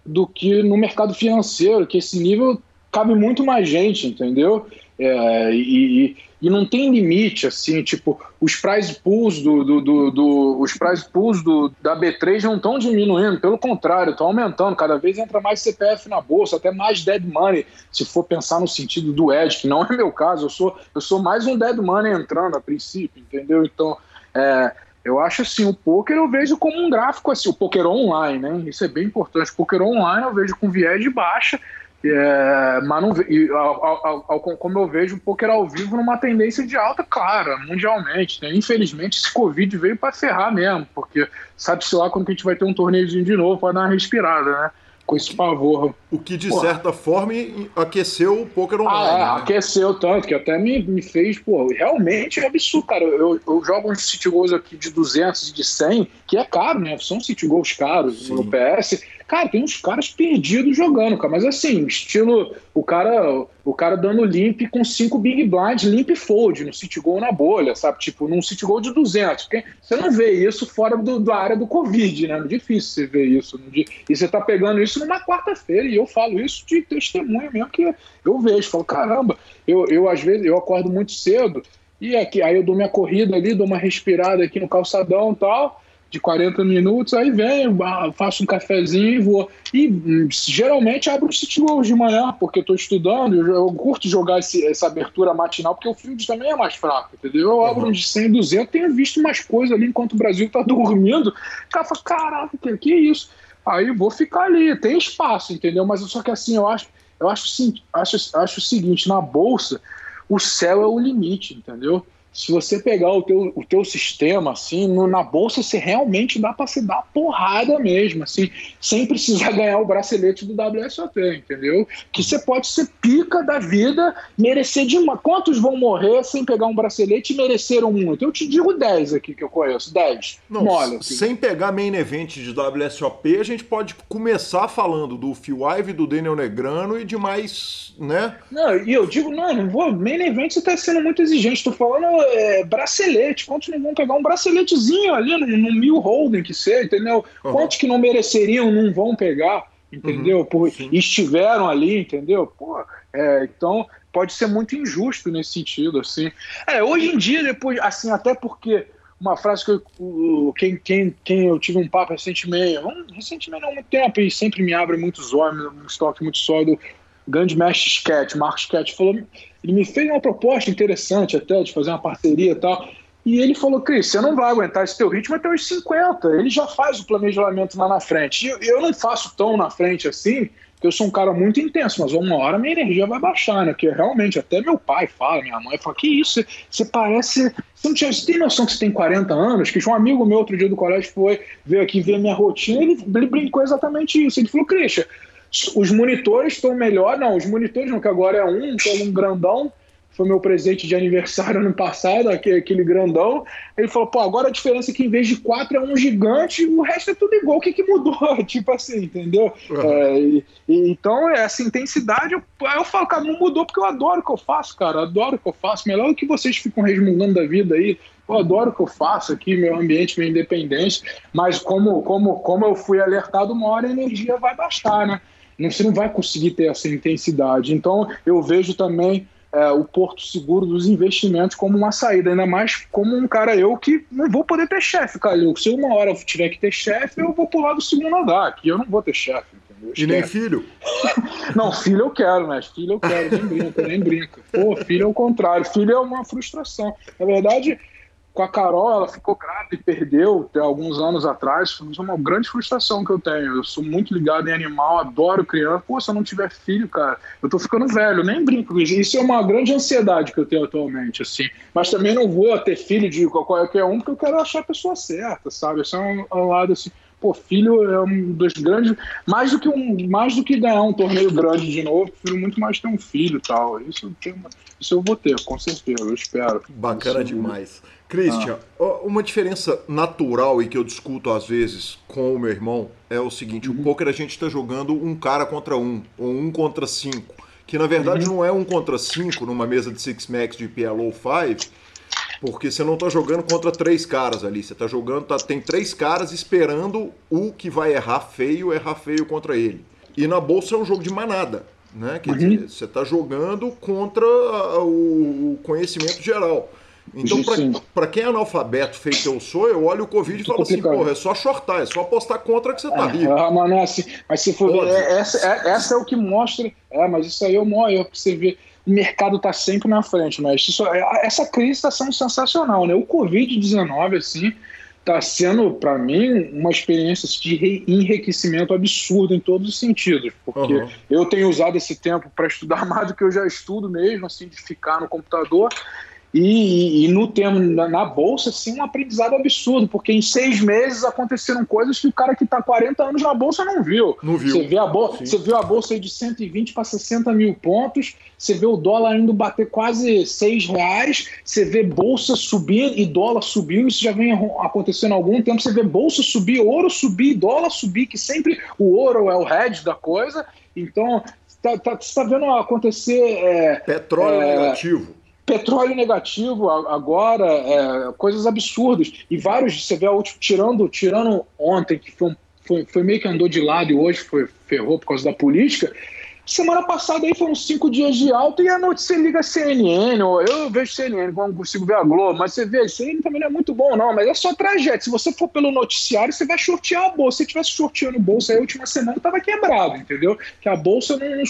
do que no mercado financeiro, que esse nível cabe muito mais gente, entendeu? É, e, e não tem limite, assim, tipo, os prize pools do, do, do, do os prize pools do, da B3 não estão diminuindo, pelo contrário, estão aumentando, cada vez entra mais CPF na bolsa, até mais dead money, se for pensar no sentido do Ed, que não é meu caso, eu sou, eu sou mais um dead money entrando a princípio, entendeu? Então, é, eu acho assim, o poker eu vejo como um gráfico assim, o poker online, né? Isso é bem importante. O poker online eu vejo com viés de baixa, é, mas não, ao, ao, ao, como eu vejo o poker ao vivo numa tendência de alta clara, mundialmente. Né? Infelizmente, esse Covid veio para ferrar mesmo, porque sabe-se lá quando a gente vai ter um torneiozinho de novo para dar uma respirada, né? Com esse pavor. O que, de Porra. certa forma, aqueceu o poker online. Ah, é, né? aqueceu tanto, que até me, me fez, pô, realmente é absurdo, cara. Eu, eu jogo uns city goals aqui de 200 e de 100, que é caro, né? São city goals caros Sim. no PS Cara, tem uns caras perdidos jogando, cara. Mas assim, estilo o cara, o cara dando limp com cinco big blinds, limp fold no City Goal na bolha, sabe? Tipo, num City Goal de 200. Porque você não vê isso fora do, da área do Covid, né? É difícil você ver isso. E você tá pegando isso numa quarta-feira. E eu falo isso de testemunho mesmo, que eu vejo. Falo, caramba, eu, eu às vezes eu acordo muito cedo. E aqui, aí eu dou minha corrida ali, dou uma respirada aqui no calçadão e tal de 40 minutos, aí venho, faço um cafezinho e vou. E hum, geralmente abro o City Goals de manhã, porque estou estudando, eu, eu, curto jogar esse, essa abertura matinal, porque o field também é mais fraco, entendeu? Eu abro uhum. de 100, 200, tenho visto mais coisas ali enquanto o Brasil está dormindo. O cara fala, caraca, que, que isso? aí vou ficar ali, tem espaço, entendeu? Mas só que assim, eu acho, eu acho, acho, acho o seguinte, na bolsa, o céu é o limite, entendeu? Se você pegar o teu, o teu sistema, assim, no, na bolsa, você realmente dá para se dar porrada mesmo, assim, sem precisar ganhar o bracelete do WSOP, entendeu? Que você pode ser pica da vida, merecer de uma. Quantos vão morrer sem pegar um bracelete e mereceram muito? Eu te digo 10 aqui que eu conheço, 10. Não, Mole, assim. Sem pegar main event de WSOP, a gente pode começar falando do Phil Ive, do Daniel Negrano e de mais, né? Não, e eu digo, não, não vou. Main event você tá sendo muito exigente, tô falando é, bracelete. Quantos não vão pegar um braceletezinho ali no, no mil holding que seja, entendeu? Uhum. Quantos que não mereceriam não vão pegar, entendeu? Uhum. Por, estiveram ali, entendeu? Pô, é, então pode ser muito injusto nesse sentido, assim. É, hoje em dia, depois, assim, até porque uma frase que eu, quem, quem, quem eu tive um papo recentemente, um, recentemente não há muito tempo, e sempre me abre muitos olhos, um estoque muito sólido, grande mestre Sketch, Marcos Sketch, falou, ele me fez uma proposta interessante até de fazer uma parceria e tal. E ele falou, Cris, você não vai aguentar esse teu ritmo até os 50. Ele já faz o planejamento lá na frente. E eu, não faço tão na frente assim, porque eu sou um cara muito intenso, mas uma hora minha energia vai baixar, né? Que realmente, até meu pai fala, minha mãe fala, que isso, você parece. Você não tinha, você tem noção que você tem 40 anos? Que um amigo meu outro dia do colégio foi, veio aqui ver minha rotina, ele, brincou exatamente isso. Ele falou, Christian, os monitores estão melhor, não, os monitores não, que agora é um, então um grandão, foi meu presente de aniversário ano passado, aquele, grandão. Ele falou, pô, agora a diferença é que em vez de quatro é um gigante, o resto é tudo igual. O que, que mudou? tipo assim, entendeu? Uhum. É, e, e, então, essa intensidade, eu, eu falo, cara, não mudou porque eu adoro o que eu faço, cara. Adoro o que eu faço. Melhor do que vocês ficam resmungando da vida aí. Eu adoro o que eu faço aqui, meu ambiente, minha independência. Mas como, como, como eu fui alertado, uma hora a energia vai baixar, né? Você não vai conseguir ter essa intensidade. Então, eu vejo também é, o porto seguro dos investimentos como uma saída, ainda mais como um cara eu que não vou poder ter chefe, Calil. Se uma hora eu tiver que ter chefe, eu vou pular do segundo andar, aqui eu não vou ter chefe. E nem filho? não, filho eu quero, mas filho eu quero, nem brinca, nem brinca. Pô, filho é o contrário, filho é uma frustração. Na verdade, com a Carol, ela ficou grávida e perdeu até alguns anos atrás. Foi uma grande frustração que eu tenho. Eu sou muito ligado em animal, adoro criança. Pô, se eu não tiver filho, cara, eu tô ficando velho, nem brinco. Isso é uma grande ansiedade que eu tenho atualmente, assim. Mas também não vou ter filho de qualquer um, porque eu quero achar a pessoa certa, sabe? Esse é um, um lado assim. Pô, filho é um dos grandes. Mais do que um, mais do que ganhar um torneio grande de novo, prefiro muito mais ter um filho e tal. Isso, isso eu vou ter, com certeza, eu espero. Bacana isso, demais. Christian, ah. uma diferença natural e que eu discuto às vezes com o meu irmão é o seguinte: uhum. o poker a gente está jogando um cara contra um, ou um contra cinco, que na verdade uhum. não é um contra cinco numa mesa de Six Max de PLO 5, porque você não está jogando contra três caras ali, você está jogando, tá, tem três caras esperando o que vai errar feio, errar feio contra ele. E na bolsa é um jogo de manada. Né? Quer uhum. dizer, você está jogando contra o conhecimento geral. Então, para quem é analfabeto feito eu sou, eu olho o Covid e falo assim, porra, é só shortar, é só apostar contra que você tá é, rico. Ah, mas, é assim, mas se for ver, é, essa, é, essa é o que mostra. É, mas isso aí é o maior que você vê. O mercado está sempre na frente, mas isso, é, essa crise está sendo sensacional, né? O Covid-19, assim, está sendo, para mim, uma experiência de enriquecimento absurdo em todos os sentidos, porque uhum. eu tenho usado esse tempo para estudar mais do que eu já estudo mesmo, assim, de ficar no computador, e, e, no termo na, na, bolsa, sim, um aprendizado absurdo, porque em seis meses aconteceram coisas que o cara que está 40 anos na bolsa não viu. Não viu. Você vê a, bo você viu a bolsa de 120 para 60 mil pontos, você vê o dólar indo bater quase 6 reais, você vê bolsa subir e dólar subiu, isso já vem acontecendo há algum tempo. Você vê bolsa subir, ouro subir, dólar subir, que sempre o ouro é o head da coisa. Então, tá, tá, você está vendo acontecer. É, Petróleo é, negativo petróleo negativo agora, é, coisas absurdas. E vários, você vê tirando, tirando ontem, que foi, foi, foi, meio que andou de lado e hoje foi, ferrou por causa da política. Semana passada aí foram cinco dias de alta e a noite você liga a CNN, ou eu vejo CNN, não consigo ver a Globo, mas você vê, CNN também não é muito bom, não, mas é só trajeto. Se você for pelo noticiário, você vai sortear a bolsa. Se tivesse sorteando bolsa aí, a última semana estava quebrado, entendeu? Que a bolsa não.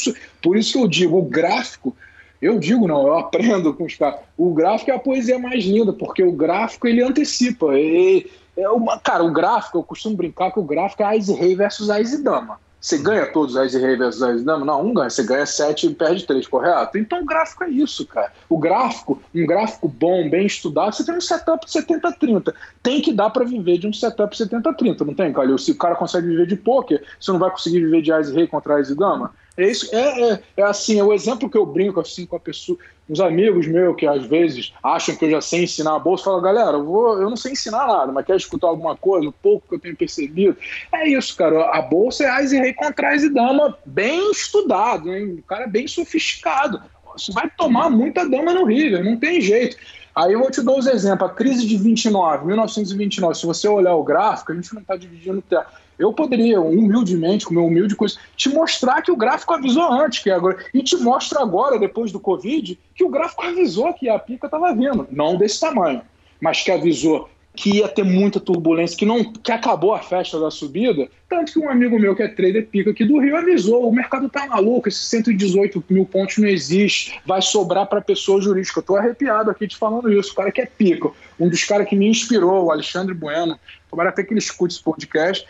Por isso que eu digo, o gráfico eu digo não, eu aprendo com os caras. O gráfico é a poesia mais linda, porque o gráfico ele antecipa. E, É uma, cara, o gráfico, eu costumo brincar que o gráfico é Ice Rei versus Ice Dama. Você ganha todos Rei versus Ice Dama? Não, um ganha. Você ganha sete e perde três, correto? Então o gráfico é isso, cara. O gráfico, um gráfico bom, bem estudado, você tem um setup 70-30. Tem que dar para viver de um setup 70-30, não tem, Calil? Se o cara consegue viver de poker, você não vai conseguir viver de Ice Rei contra Ice Dama? É, isso, é, é, é, assim, é o exemplo que eu brinco assim com a pessoa, uns amigos meus que às vezes acham que eu já sei ensinar a bolsa, falam, galera, eu, vou, eu não sei ensinar nada, mas quer escutar alguma coisa, o pouco que eu tenho percebido. É isso, cara. A bolsa é Ais e Rei contra Ais e Dama, bem estudado, hein? O cara é bem sofisticado. Você vai tomar muita dama no River, não tem jeito. Aí eu vou te dar os exemplos. A crise de 29, 1929, se você olhar o gráfico, a gente não está dividindo tela. Eu poderia, humildemente, com meu humilde coisa, te mostrar que o gráfico avisou antes, que agora, e te mostro agora, depois do Covid, que o gráfico avisou que a pica estava vindo. Não desse tamanho, mas que avisou que ia ter muita turbulência, que não que acabou a festa da subida. Tanto que um amigo meu que é trader pica aqui do Rio avisou: o mercado tá maluco, esses 118 mil pontos não existe, vai sobrar para pessoa jurídica. Eu tô arrepiado aqui te falando isso. O cara que é pica, um dos caras que me inspirou, o Alexandre Bueno, tomara até que ele escute esse podcast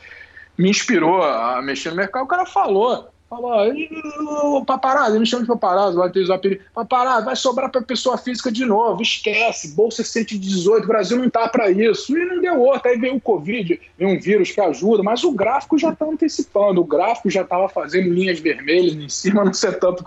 me inspirou a mexer no mercado, o cara falou. Falou, paparazzo, me chama de paparazzo, vai ter apelido. Paparazzo, vai sobrar para pessoa física de novo, esquece, bolsa 118, o Brasil não tá para isso. E não deu outra, aí veio o Covid, veio um vírus que ajuda, mas o gráfico já tá antecipando, o gráfico já estava fazendo linhas vermelhas em cima no setup,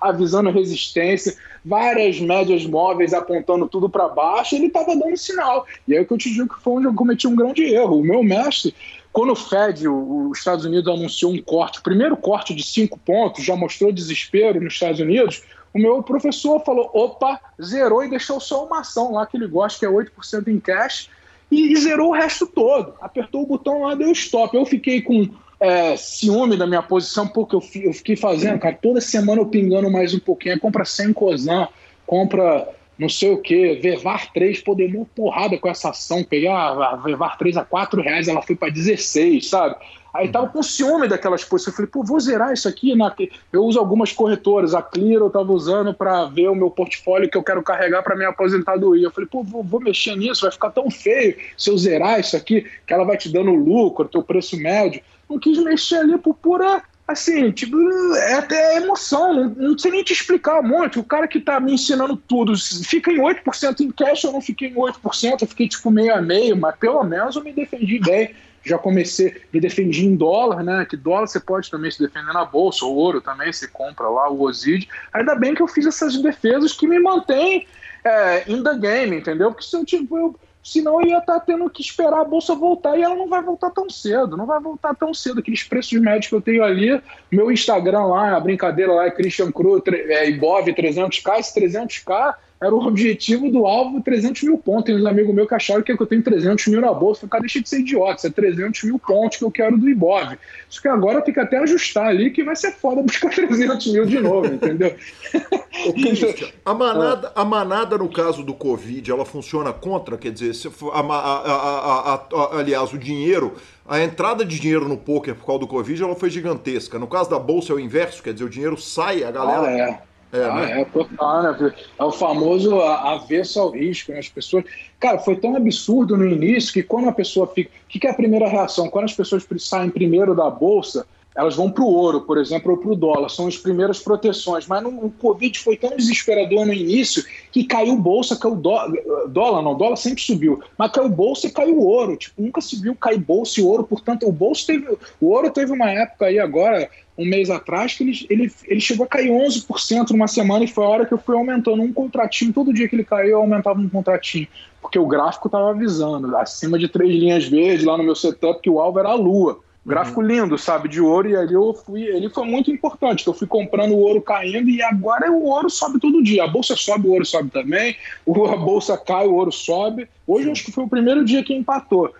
avisando resistência, várias médias móveis apontando tudo para baixo, ele estava dando sinal. E aí que eu te digo que foi onde eu cometi um grande erro. O meu mestre quando o Fed, os Estados Unidos, anunciou um corte, o primeiro corte de cinco pontos, já mostrou desespero nos Estados Unidos, o meu professor falou: opa, zerou e deixou só uma ação lá que ele gosta, que é 8% em cash, e, zerou o resto todo. Apertou o botão lá, deu stop. Eu fiquei com é, ciúme da minha posição, porque eu, eu fiquei fazendo, cara, toda semana eu pingando mais um pouquinho. compra 100 Cosan, compra não sei o que, Vevar 3, pô, dei uma porrada com essa ação, peguei a, Vevar 3 a 4 reais, ela foi para 16, sabe? Aí tava com ciúme daquelas coisas. Eu falei, pô, vou zerar isso aqui. Na... Eu uso algumas corretoras. A Clear eu tava usando para ver o meu portfólio que eu quero carregar para minha aposentadoria. Eu falei, pô, vou, vou, mexer nisso, vai ficar tão feio se eu zerar isso aqui, que ela vai te dando lucro, teu preço médio. Não quis mexer ali por pura assim, tipo, é até emoção, não, não sei nem te explicar muito. O cara que tá me ensinando tudo fica em 8% em cash, eu não fiquei em 8%, eu fiquei tipo meio a meio, mas pelo menos eu me defendi bem. Já comecei, me defendi em dólar, né? Que dólar você pode também se defender na bolsa, o ouro também você compra lá, o OSID. Ainda bem que eu fiz essas defesas que me mantêm é, in the game, entendeu? Porque se eu, tipo, eu, senão ia estar tá tendo que esperar a bolsa voltar e ela não vai voltar tão cedo, não vai voltar tão cedo. Aqueles preços médios que eu tenho ali, meu Instagram lá, a brincadeira lá é Christian Cruz, é, Ibov 300k, esse 300k era o objetivo do alvo 300 mil pontos. Tem uns amigos meus que acharam que eu tenho 300 mil na bolsa. Falei, cara, deixa de ser idiota, isso é 300 mil pontos que eu quero do Ibov. Isso que agora tem que até ajustar ali, que vai ser foda buscar 300 mil de novo, entendeu? a, manada, a manada, no caso do Covid, ela funciona contra? Quer dizer, a, a, a, aliás, o dinheiro a entrada de dinheiro no poker por causa do Covid ela foi gigantesca. No caso da bolsa é o inverso, quer dizer, o dinheiro sai, a galera. Ah, é. É, ah, né? é, total, né? É o famoso avesso ao risco, né? As pessoas. Cara, foi tão absurdo no início que quando a pessoa fica. O que, que é a primeira reação? Quando as pessoas saem primeiro da bolsa, elas vão para o ouro, por exemplo, ou para o dólar, são as primeiras proteções. Mas o Covid foi tão desesperador no início que caiu bolsa, caiu dólar, dólar não, dólar sempre subiu, mas caiu bolsa e caiu ouro. Tipo, nunca se viu cair bolsa e ouro, portanto, o bolso teve. O ouro teve uma época aí agora, um mês atrás, que ele, ele, ele chegou a cair 11% numa semana e foi a hora que eu fui aumentando um contratinho. Todo dia que ele caiu, eu aumentava um contratinho, porque o gráfico estava avisando, acima de três linhas verdes lá no meu setup, que o alvo era a lua. Gráfico lindo, sabe, de ouro, e ali eu fui, ele foi muito importante, eu fui comprando o ouro caindo e agora o ouro sobe todo dia. A bolsa sobe, o ouro sobe também, a bolsa cai, o ouro sobe. Hoje acho que foi o primeiro dia que empatou.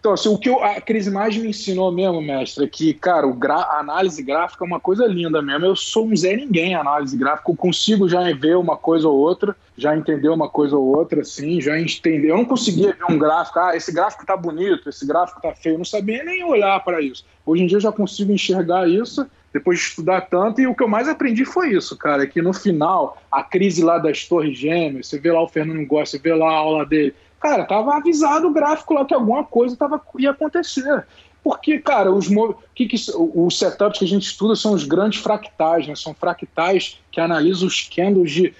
Então, assim, o que eu, a crise mais me ensinou mesmo, mestre, é que, cara, o gra, a análise gráfica é uma coisa linda mesmo. Eu sou um Zé Ninguém análise gráfica, eu consigo já ver uma coisa ou outra, já entender uma coisa ou outra, assim, já entender. Eu não conseguia ver um gráfico, ah, esse gráfico tá bonito, esse gráfico tá feio, eu não sabia nem olhar para isso. Hoje em dia eu já consigo enxergar isso depois de estudar tanto, e o que eu mais aprendi foi isso, cara, que no final, a crise lá das torres gêmeas, você vê lá o Fernando Góes, você vê lá a aula dele, cara, tava avisado o gráfico lá que alguma coisa tava, ia acontecer. Porque, cara, os, que que, os setups que a gente estuda são os grandes fractais, né? São fractais que analisam os candles de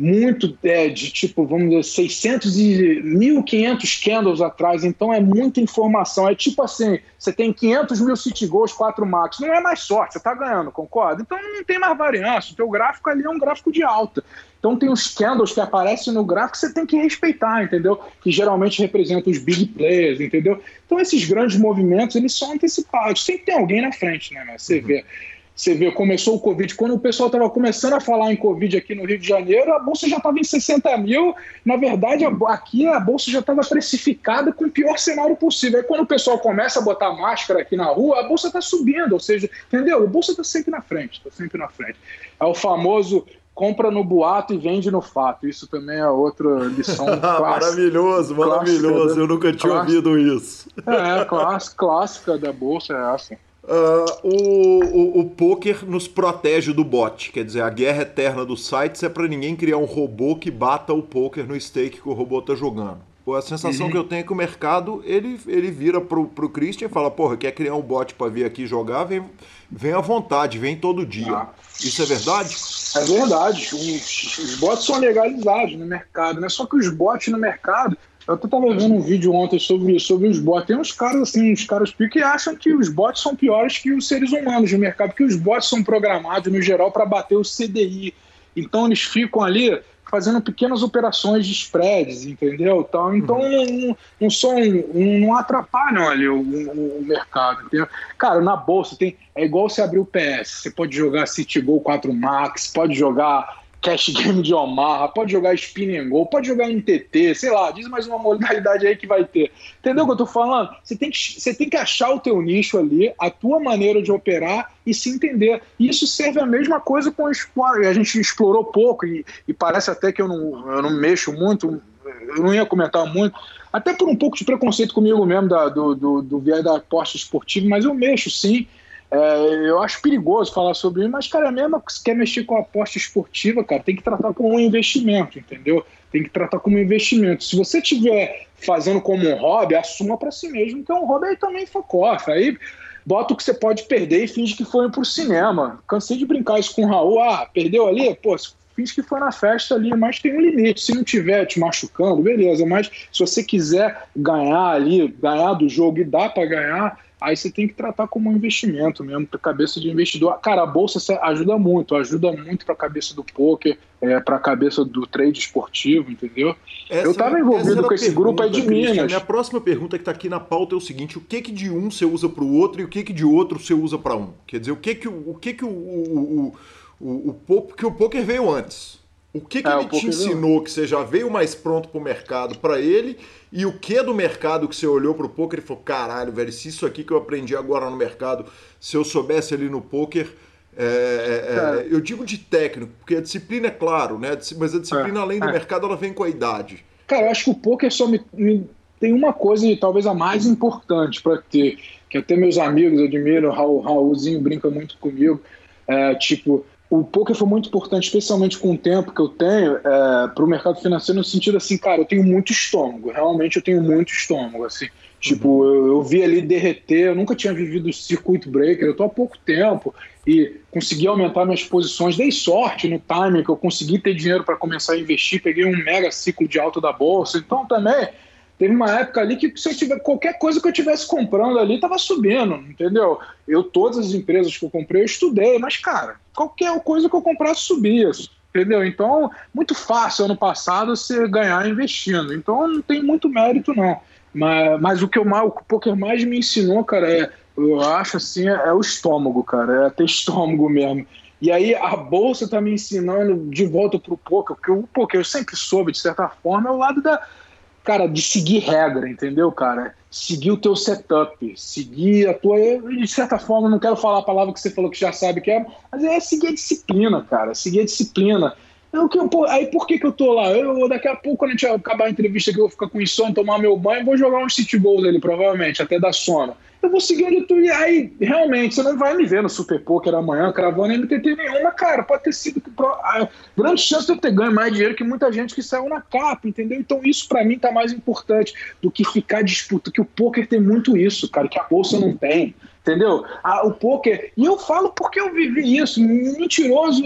muito é, de tipo, vamos dizer, 600 e 1.500 candles atrás, então é muita informação. É tipo assim: você tem 500 mil City Goals, 4 Max, não é mais sorte, você está ganhando, concorda? Então não tem mais variância, o teu gráfico ali é um gráfico de alta. Então tem os candles que aparecem no gráfico que você tem que respeitar, entendeu? Que geralmente representam os big players, entendeu? Então esses grandes movimentos, eles são antecipados. Sempre tem alguém na frente, né? Você uhum. vê. Você vê, começou o Covid, quando o pessoal estava começando a falar em Covid aqui no Rio de Janeiro, a bolsa já estava em 60 mil. Na verdade, aqui a bolsa já estava precificada com o pior cenário possível. Aí quando o pessoal começa a botar máscara aqui na rua, a bolsa está subindo, ou seja, entendeu? A bolsa está sempre na frente, está sempre na frente. É o famoso compra no boato e vende no fato. Isso também é outra lição clássica. maravilhoso, maravilhoso. Clássica, Eu nunca tinha clássica, ouvido isso. É, clássica, clássica da bolsa é essa. Uh, o, o, o poker nos protege do bot, quer dizer, a guerra eterna dos sites é para ninguém criar um robô que bata o poker no stake que o robô tá jogando. A sensação uhum. que eu tenho é que o mercado ele, ele vira pro, pro Christian e fala: Porra, quer criar um bot para vir aqui jogar? Vem, vem à vontade, vem todo dia. Ah. Isso é verdade? É verdade. Os, os bots são legalizados no mercado, né? Só que os bots no mercado eu até tava vendo um vídeo ontem sobre, sobre os bots. Tem uns caras assim, uns caras que acham que os bots são piores que os seres humanos no mercado, porque os bots são programados, no geral, para bater o CDI. Então eles ficam ali fazendo pequenas operações de spreads, entendeu? Então, então uhum. não, não, são, não atrapalham ali o, o, o, mercado. Entendeu? Cara, na bolsa tem, é igual você abrir o PS. Você pode jogar Citigo 4 Max, pode jogar cash game de Omaha, pode jogar spin and go, pode jogar NTT, sei lá, diz mais uma modalidade aí que vai ter. Entendeu o que eu tô falando? Você tem que, você tem que achar o teu nicho ali, a tua maneira de operar e se entender. Isso serve a mesma coisa com o A gente explorou pouco e, e parece até que eu não, eu não mexo muito, eu não ia comentar muito, até por um pouco de preconceito comigo mesmo da, do, do, do viés da aposta esportiva, mas eu mexo sim. É, eu acho perigoso falar sobre isso, mas, cara, é mesmo que se quer mexer com a aposta esportiva, cara, tem que tratar como um investimento, entendeu? Tem que tratar como um investimento. Se você estiver fazendo como um hobby, assuma para si mesmo que é um hobby aí também focofa. Aí bota o que você pode perder e finge que foi pro cinema. Cansei de brincar isso com o Raul. Ah, perdeu ali? Pô, finge que foi na festa ali, mas tem um limite. Se não tiver te machucando, beleza. Mas se você quiser ganhar ali, ganhar do jogo e dá para ganhar, aí você tem que tratar como um investimento mesmo, para cabeça de investidor. Cara, a bolsa ajuda muito, ajuda muito para a cabeça do poker, é, para a cabeça do trade esportivo, entendeu? Essa, eu estava envolvido com esse pergunta, grupo aí de Cristian, Minas. Minha próxima pergunta que está aqui na pauta é o seguinte: o que que de um você usa para o outro e o que que de outro você usa para um? Quer dizer, o que que o, o que que o, o, o, o, o, que o poker veio antes? O que, que é, ele te ensinou que você já veio mais pronto para o mercado para ele e o que do mercado que você olhou para o poker e falou, caralho, velho, se isso aqui que eu aprendi agora no mercado, se eu soubesse ali no poker, é, é, é eu digo de técnico, porque a disciplina é claro, né? Mas a disciplina é, além do é. mercado ela vem com a idade. Cara, eu acho que o poker só me, me tem uma coisa talvez a mais importante para ter, que até meus amigos admiram, Raul, Raulzinho brinca muito comigo, é, tipo o poker foi muito importante, especialmente com o tempo que eu tenho, é, para o mercado financeiro, no sentido assim, cara, eu tenho muito estômago, realmente eu tenho muito estômago, assim. Tipo, uhum. eu, eu, vi ali derreter, eu nunca tinha vivido circuit breaker, eu tô há pouco tempo e consegui aumentar minhas posições, dei sorte no timing que eu consegui ter dinheiro para começar a investir, peguei um mega ciclo de alta da bolsa, então também Teve uma época ali que se eu tiver qualquer coisa que eu tivesse comprando ali estava subindo, entendeu? Eu todas as empresas que eu comprei eu estudei, mas cara, qualquer coisa que eu comprasse subia, entendeu? Então, muito fácil ano passado você ganhar investindo. Então, não tem muito mérito não. Mas, mas o que eu, o poker mais me ensinou, cara, é, eu acho assim, é, é o estômago, cara, é ter estômago mesmo. E aí a bolsa tá me ensinando de volta pro poker, porque o poker eu sempre soube, de certa forma, é o lado da, cara, de seguir regra, entendeu, cara? Seguir o teu setup, seguir a tua. De certa forma, não quero falar a palavra que você falou que já sabe que é, mas é seguir a disciplina, cara. Seguir a disciplina. Eu, que, pô, aí por que, que eu tô lá? Eu, daqui a pouco, quando a gente acabar a entrevista, que eu vou ficar com insônia, tomar meu banho, vou jogar uns city goals ali, provavelmente, até da sono. Eu vou seguir onde tu ia. Aí, realmente, você não vai me ver no Super Poker amanhã, cravando MTT nenhuma, cara. Pode ter sido a grande chance de eu ter ganho mais dinheiro que muita gente que saiu na capa, entendeu? Então, isso para mim tá mais importante do que ficar disputa. Que o poker tem muito isso, cara, que a bolsa não tem entendeu? Ah, o poker. E eu falo porque eu vivi isso. Mentiroso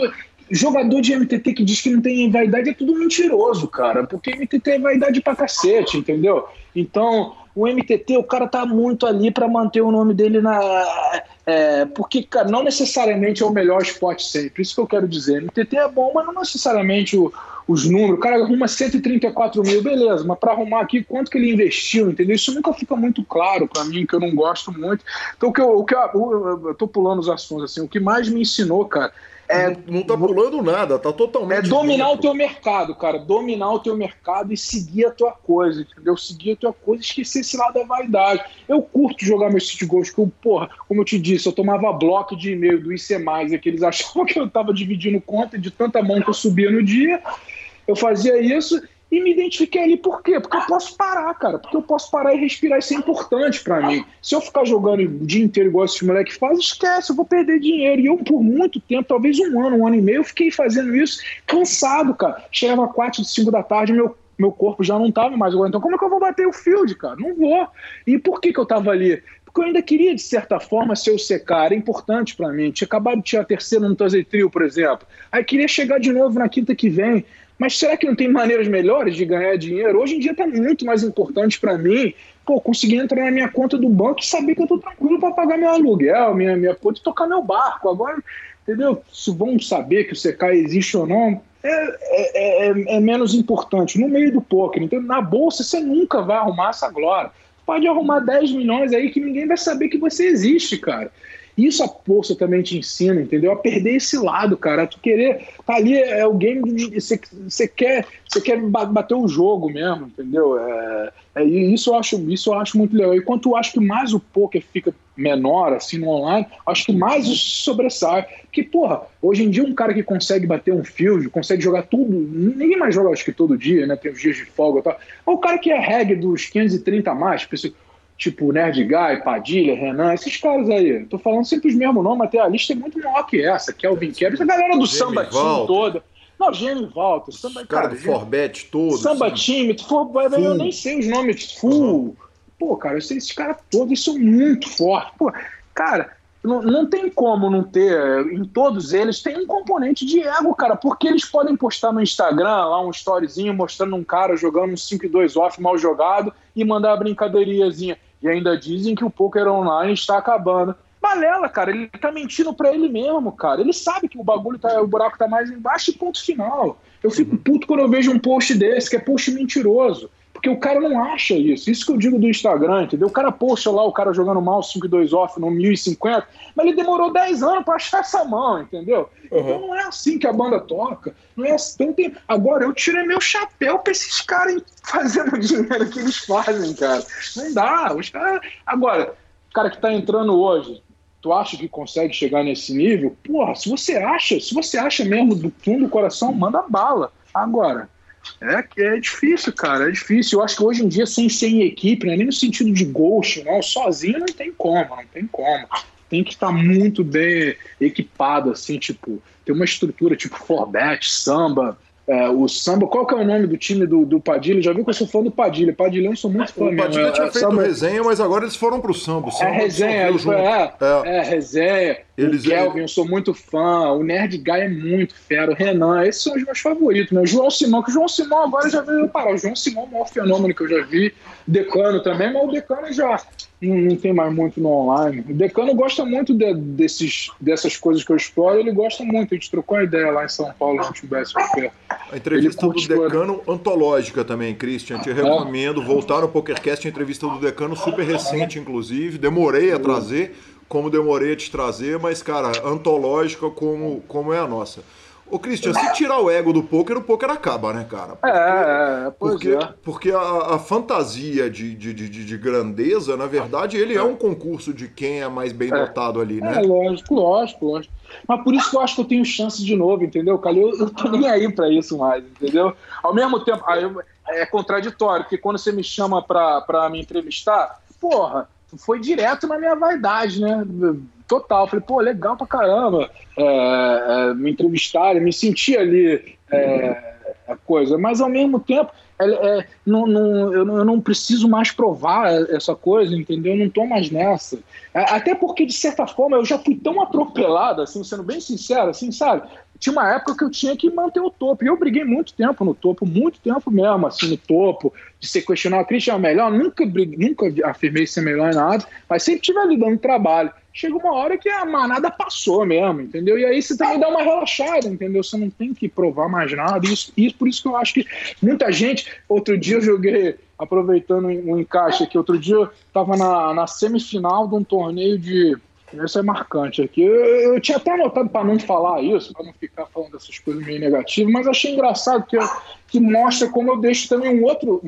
jogador de MTT que diz que não tem vaidade é tudo mentiroso, cara, porque MTT é vaidade pra cacete, entendeu? Então, o MTT, o cara tá muito ali para manter o nome dele na. É, porque, cara, não necessariamente é o melhor spot sempre, isso que eu quero dizer. MTT é bom, mas não necessariamente o, os números. O cara arruma 134 mil, beleza, mas para arrumar aqui, quanto que ele investiu, entendeu? Isso nunca fica muito claro para mim, que eu não gosto muito. Então, o que eu, o que eu, eu, eu tô pulando os assuntos, assim, o que mais me ensinou, cara é, não, tá pulando nada, tá totalmente. É dominar dentro. o teu mercado, cara. Dominar o teu mercado e seguir a tua coisa, entendeu? Seguir a tua coisa e esquecer esse lado da vaidade. Eu curto jogar meus city goals, que eu, porra, como eu te disse, eu tomava bloco de e-mail do IC, e que eles achavam que eu tava dividindo conta de tanta mão que eu subia no dia. Eu fazia isso e me identifiquei ali por quê? Porque eu posso parar, cara. Porque eu posso parar e respirar. Isso é importante para mim. Se eu ficar jogando o dia inteiro igual esse moleque faz, esquece, eu vou perder dinheiro. E eu, por muito tempo, talvez um ano, um ano e meio, eu fiquei fazendo isso cansado, cara. Chegava quatro, cinco da tarde, meu meu corpo já não tava mais igual. Então, como é que eu vou bater o field, cara? Não vou. E por que, que eu tava ali? Porque eu ainda queria, de certa forma, ser o secar. Era importante para mim. Tinha acabado de tirar a terceira no Thursday Trio, por exemplo. Aí queria chegar de novo na quinta que vem. Mas será que não tem maneiras melhores de ganhar dinheiro? Hoje em dia está muito mais importante para mim pô, conseguir entrar na minha conta do banco e saber que eu estou tranquilo para pagar meu aluguel, minha, minha conta e tocar meu barco. Agora, entendeu? Se vão saber que o CK existe ou não, é, é, é, é, menos importante. No meio do poker, então, na bolsa, você nunca vai arrumar essa glória. Pode arrumar 10 milhões aí que ninguém vai saber que você existe, cara. Isso a bolsa também te ensina, entendeu? A perder esse lado, cara. Tu querer. Tá ali, é o game. Você quer, quer bater o jogo mesmo, entendeu? É, é, isso, eu acho, isso eu acho muito legal. E quanto eu acho que mais o poker fica menor, assim, no online, acho que mais isso sobressai. Que, porra, hoje em dia um cara que consegue bater um field, consegue jogar tudo. Ninguém mais joga, acho que todo dia, né? Tem os dias de folga e tal. O cara que é reg dos 530 a mais, tipo Nerd Guy, Padilha, Renan, esses caras aí. Tô falando sempre os mesmos nomes, até a lista é muito maior que essa, Kelvin Kevin, essa galera do Samba Team toda. Não, Gêmeo Volta, Samba cara, cara do Forbet todo. Samba Team, for, eu nem sei os nomes, Full. Uhum. Pô, cara, eu sei esses caras todos, são muito fortes. Pô, cara, não, não tem como não ter, em todos eles, tem um componente de ego, cara, porque eles podem postar no Instagram lá um storyzinho mostrando um cara jogando um 5 2 off mal jogado e mandar a brincadeiriazinha. E ainda dizem que o poker online está acabando. Balela, cara, ele tá mentindo para ele mesmo, cara. Ele sabe que o bagulho tá, o buraco tá mais embaixo e ponto final. Eu fico puto quando eu vejo um post desse, que é post mentiroso. Porque o cara não acha isso. Isso que eu digo do Instagram, entendeu? O cara posta lá o cara jogando mal 5 e 2 off no 1050, mas ele demorou 10 anos para achar essa mão, entendeu? Uhum. Então não é assim que a banda toca. Não é assim. Então, tem... Agora eu tirei meu chapéu pra esses caras fazendo o dinheiro que eles fazem, cara. Não dá. Os caras. Agora, o cara que tá entrando hoje, tu acha que consegue chegar nesse nível? Porra, se você acha, se você acha mesmo do fundo do coração, manda bala. Agora, é, é difícil, cara, é difícil. Eu acho que hoje em dia, sem ser em equipe, né, nem no sentido de ghost, não, sozinho não tem como, não tem como. Tem que estar muito bem equipado, assim, tipo, ter uma estrutura tipo Forbet, samba, é, o samba, qual que é o nome do time do, do Padilha? Já viu que eu sou fã do Padilha. Padilha, eu sou muito fã. O Padilha tinha é, feito samba... resenha, mas agora eles foram pro samba. samba é resenha, é, é, é, resenha. Eles, o Kelvin, eu sou muito fã. O Nerd Guy é muito fera. O Renan, esses são os meus favoritos. Né? O João Simão, que o João Simão agora já veio parar. O João Simão é o maior fenômeno que eu já vi. Decano também, mas o Decano já não, não, tem mais muito no online. O Decano gosta muito de, desses, dessas coisas que eu exploro, ele gosta muito. A gente trocou uma ideia lá em São Paulo, no BSOP. A entrevista do Decano, antológica também, Christian. Te recomendo voltar no PokerCast, a entrevista do Decano, super recente, inclusive. Demorei a trazer, como demorei a te trazer, mas, cara, antológica como, como é a nossa. Ô, Christian, se tirar o ego do poker, o poker acaba, né, cara? Porque, é, é, porque, é. porque a, a fantasia de, de, de, de, grandeza, na verdade, ele é um concurso de quem é mais bem dotado ali, né? É, lógico, lógico, lógico. Mas por isso que eu acho que eu tenho chance de novo, entendeu, Calil? Eu, eu tô nem aí pra isso mais, entendeu? Ao mesmo tempo, eu, é contraditório, porque quando você me chama pra, pra me entrevistar, porra, foi direto na minha vaidade, né? Total. Falei, pô, legal pra caramba é, é, me entrevistarem, me sentir ali é, a coisa. Mas ao mesmo tempo, é, é, não, não, eu, não, eu não preciso mais provar essa coisa, entendeu? Eu não tô mais nessa. Até porque, de certa forma, eu já fui tão atropelado, assim, sendo bem sincero, assim, sabe? Tinha uma época que eu tinha que manter o topo. E eu briguei muito tempo no topo, muito tempo mesmo, assim, no topo, de ser questionado. Christian é melhor, nunca, briguei, nunca afirmei ser melhor em nada, mas sempre tive ali dando trabalho chega uma hora que a manada passou mesmo, entendeu? E aí você também dá uma relaxada, entendeu? Você não tem que provar mais nada. Isso, isso por isso que eu acho que muita gente. Outro dia eu joguei, aproveitando um encaixe aqui, outro dia eu tava na, na semifinal de um torneio de isso é marcante aqui. Eu, eu tinha até anotado para não falar isso, para não ficar falando dessas coisas meio negativas, mas achei engraçado que, que mostra como eu deixo também um outro.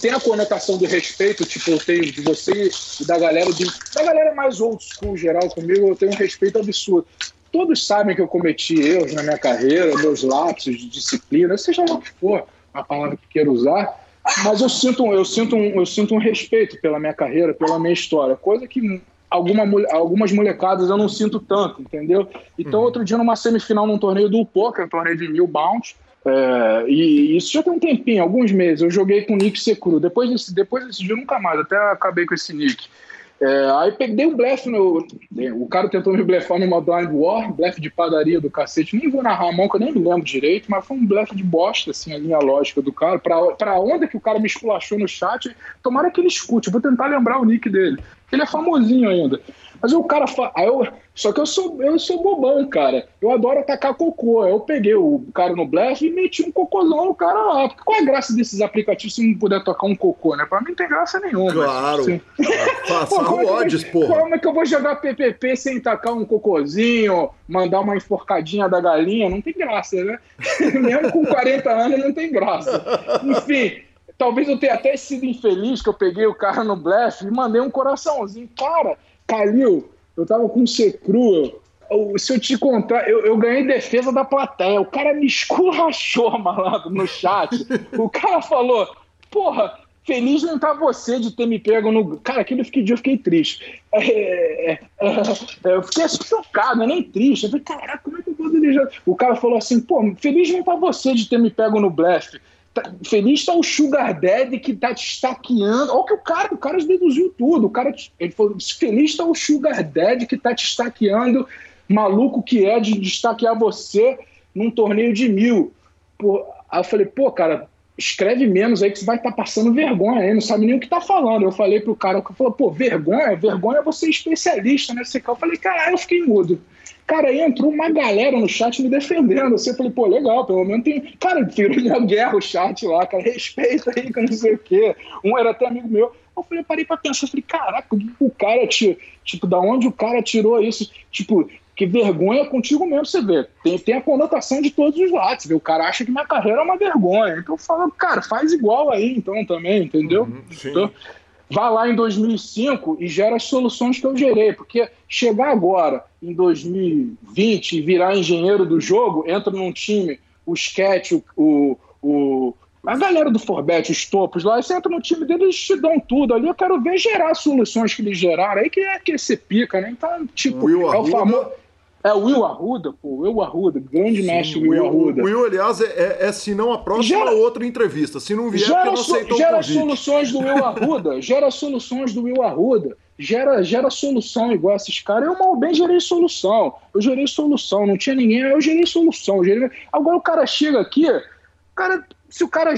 Tem a conotação do respeito, tipo, eu tenho de você e da galera, de, da galera mais old school geral comigo, eu tenho um respeito absurdo. Todos sabem que eu cometi erros na minha carreira, meus lapsos de disciplina, seja lá o que for a palavra que queira usar, mas eu sinto, eu, sinto um, eu sinto um respeito pela minha carreira, pela minha história, coisa que alguma, algumas molecadas eu não sinto tanto, entendeu? Então, uhum. outro dia, numa semifinal num torneio do Poker, um torneio de mil bounty, é, e isso já tem um tempinho, alguns meses. Eu joguei com o Nick Secru. Depois desse, depois desse dia, nunca mais. Até acabei com esse Nick. É, aí peguei um blefe no. O cara tentou me blefar numa blind war, blefe de padaria do cacete. Nem vou narrar a mão, que eu nem me lembro direito, mas foi um blefe de bosta, assim, a linha lógica do cara. Pra, pra onda que o cara me esculachou no chat, tomara que ele escute. Vou tentar lembrar o nick dele. Ele é famosinho ainda. Mas o cara. Fa... Aí eu... Só que eu sou, eu sou bobão, cara. Eu adoro atacar cocô. Eu peguei o cara no blefe e meti um cocôzão no cara lá. Qual é a graça desses aplicativos se não puder tocar um cocô, né? Pra mim não tem graça nenhuma. Claro. Assim. Faça odds, porra. Como é que eu vou jogar PPP sem tacar um cocôzinho, mandar uma enforcadinha da galinha? Não tem graça, né? Mesmo com 40 anos não tem graça. Enfim. Talvez eu tenha até sido infeliz que eu peguei o cara no blefe e mandei um coraçãozinho. Cara, Calil, eu tava com C cru. Se eu te contar, eu, eu, ganhei defesa da plateia. O cara me esculachou, malandro, no chat. O cara falou: Porra, feliz não tá você de ter me pego no. Cara, aquele dia eu fiquei triste. É, é, é, eu fiquei chocado, nem triste. Eu falei: Caraca, como é que eu vou dirigir? O cara falou assim: Pô, feliz não tá você de ter me pego no blefe. Tá, feliz está o Sugar Daddy que tá te estaqueando. Olha que o cara, o cara deduziu tudo. O cara, ele falou: feliz está o Sugar Daddy que tá te estaqueando, maluco que é de destaquear você num torneio de mil. Pô, aí eu falei, pô, cara, escreve menos aí que você vai estar tá passando vergonha aí, não sabe nem o que tá falando. Eu falei pro cara, que falou, pô, vergonha, vergonha é você especialista nesse né? Eu falei, caralho, eu fiquei mudo. Cara, aí entrou uma galera no chat me defendendo. Assim, eu falei, pô, legal, pelo menos tem. Cara, virou uma guerra o chat lá, cara, respeita aí, que eu não sei o quê. Um era até amigo meu. Eu falei, parei pra pensar, eu falei, caraca, o cara, tipo, da onde o cara tirou isso? Tipo, que vergonha contigo mesmo, você vê. Tem, tem a conotação de todos os lados. Vê? O cara acha que minha carreira é uma vergonha. Então eu falo, cara, faz igual aí, então, também, entendeu? Uhum, então, Vá lá em 2005 e gera as soluções que eu gerei, porque chegar agora, em 2020, e virar engenheiro do jogo, entra num time, o Sketch, o, o, o a galera do Forbet, os topos lá, você entra no time deles, eles te dão tudo ali. Eu quero ver gerar soluções que eles geraram. Aí que é que esse pica, né? Então, tipo, Will é o famoso. É o Will Arruda, pô, Will Arruda, grande Sim, mestre Will, Will Arruda. O Will, aliás, é, é, é, se não a próxima gera, outra entrevista. Se não vier, gera, não aceitou Gera soluções do Will Arruda, gera soluções do Will Arruda, gera, gera solução igual esses caras. Eu mal bem gerei solução. Eu gerei solução, não tinha ninguém, eu gerei solução. Eu gerei... Agora o cara chega aqui, cara, se o cara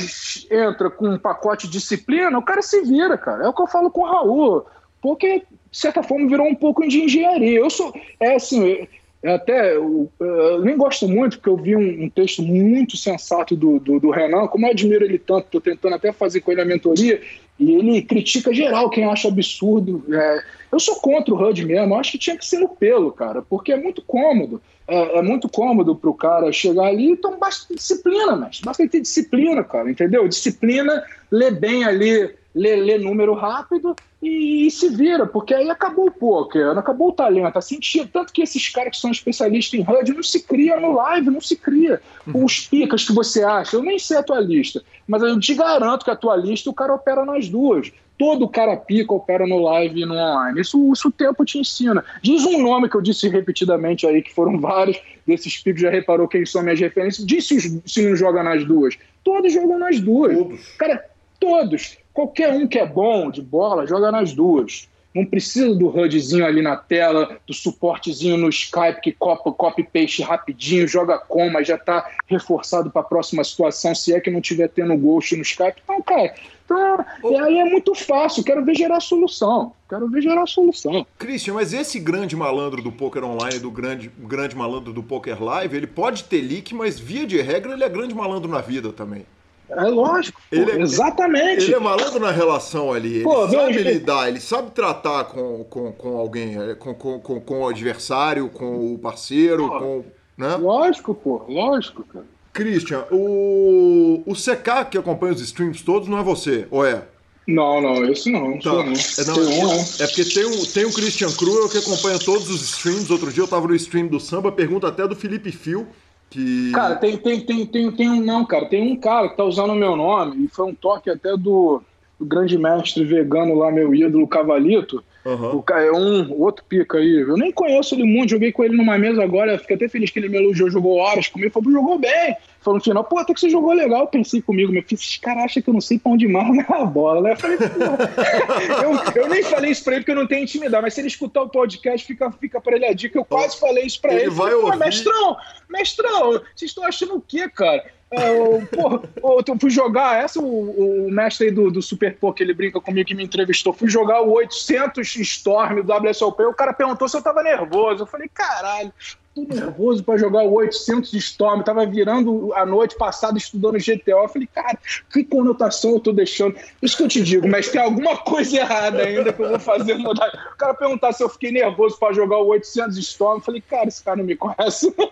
entra com um pacote de disciplina, o cara se vira, cara. É o que eu falo com o Raul. Porque, de certa forma, virou um pouco de engenharia. Eu sou. É assim, é até eu, eu, nem gosto muito, porque eu vi um, um texto muito sensato do, do, do, Renan, como eu admiro ele tanto, estou tentando até fazer com ele a mentoria, e ele critica geral quem acha absurdo. É, eu sou contra o HUD mesmo, eu acho que tinha que ser no pelo, cara, porque é muito cômodo. É, é muito cômodo para o cara chegar ali, então basta disciplina, mas basta ter disciplina, cara, entendeu? Disciplina, lê bem ali lê, lê número rápido e, e, se vira, porque aí acabou o poker, acabou o talento. Assim, tanto que esses caras que são especialistas em HUD não se cria no live, não se cria. Uhum. Os picas que você acha, eu nem sei a tua lista, mas eu te garanto que a tua lista o cara opera nas duas. Todo cara pica opera no live e no online. Isso, isso o tempo te ensina. Diz um nome que eu disse repetidamente aí, que foram vários desses picos, já reparou quem são minhas referências. Diz se, se não joga nas duas. Todos jogam nas duas. Todos. Cara, todos. Qualquer um que é bom de bola joga nas duas. Não precisa do HUDzinho ali na tela, do suportezinho no Skype que copa, copy paste rapidinho, joga coma, já está reforçado para a próxima situação, se é que não tiver tendo ghost no Skype. Então, cara, então, e aí é muito fácil. Quero ver gerar solução. Quero ver gerar solução. Christian, mas esse grande malandro do poker online, do grande, grande malandro do poker live, ele pode ter leak, mas via de regra ele é grande malandro na vida também. É lógico, pô, ele é, exatamente. Ele é malandro na relação ali, ele pô, sabe meu, lidar, ele sabe tratar com, com, com alguém, é, com, com, com, o adversário, com o parceiro, pô, com. Né? Lógico, pô, lógico, cara. Christian, o, o CK que acompanha os streams todos não é você, ou é? Não, não, esse não. Tá. não. É, não, um, é, é porque tem um, tem um Christian Cruel que acompanha todos os streams. Outro dia eu tava no stream do samba, pergunta até do Felipe Fio. Que... Cara, tem, tem, tem, tem, tem um. Não, cara, tem um cara que tá usando o meu nome, e foi um toque até do, do grande mestre vegano lá, meu ídolo Cavalito. Uhum. O cara é um outro pica aí. Eu nem conheço ele muito, joguei com ele numa mesa agora. Fiquei até feliz que ele me elogiou, jogou horas comigo. Falou, jogou bem. Falou no final, pô, até que você jogou legal. Eu pensei comigo, meu filho, esses caras acham que eu não sei pra onde marra a bola, né? Eu falei, eu, eu, nem falei isso pra ele porque eu não tenho intimidade, mas se ele escutar o podcast, fica, fica pra ele a dica. Eu quase falei isso pra ele. ele. Vai falei, ouvir. mestrão, mestrão, vocês estão achando o quê, cara? É, eu, porra, eu fui jogar, essa o, o mestre aí do, do Super Poker, ele brinca comigo que me entrevistou, fui jogar o 800 Storm do WSOP, o cara perguntou se eu tava nervoso, eu falei, caralho, tô nervoso para jogar o 800 de Storm, tava virando a noite passada estudando GTO. Eu falei, cara, que conotação eu tô deixando? Isso que eu te digo, mas tem alguma coisa errada ainda que eu vou fazer mudar. O cara perguntar se eu fiquei nervoso para jogar o 800 de Storm, eu falei, cara, esse cara não me conhece, não.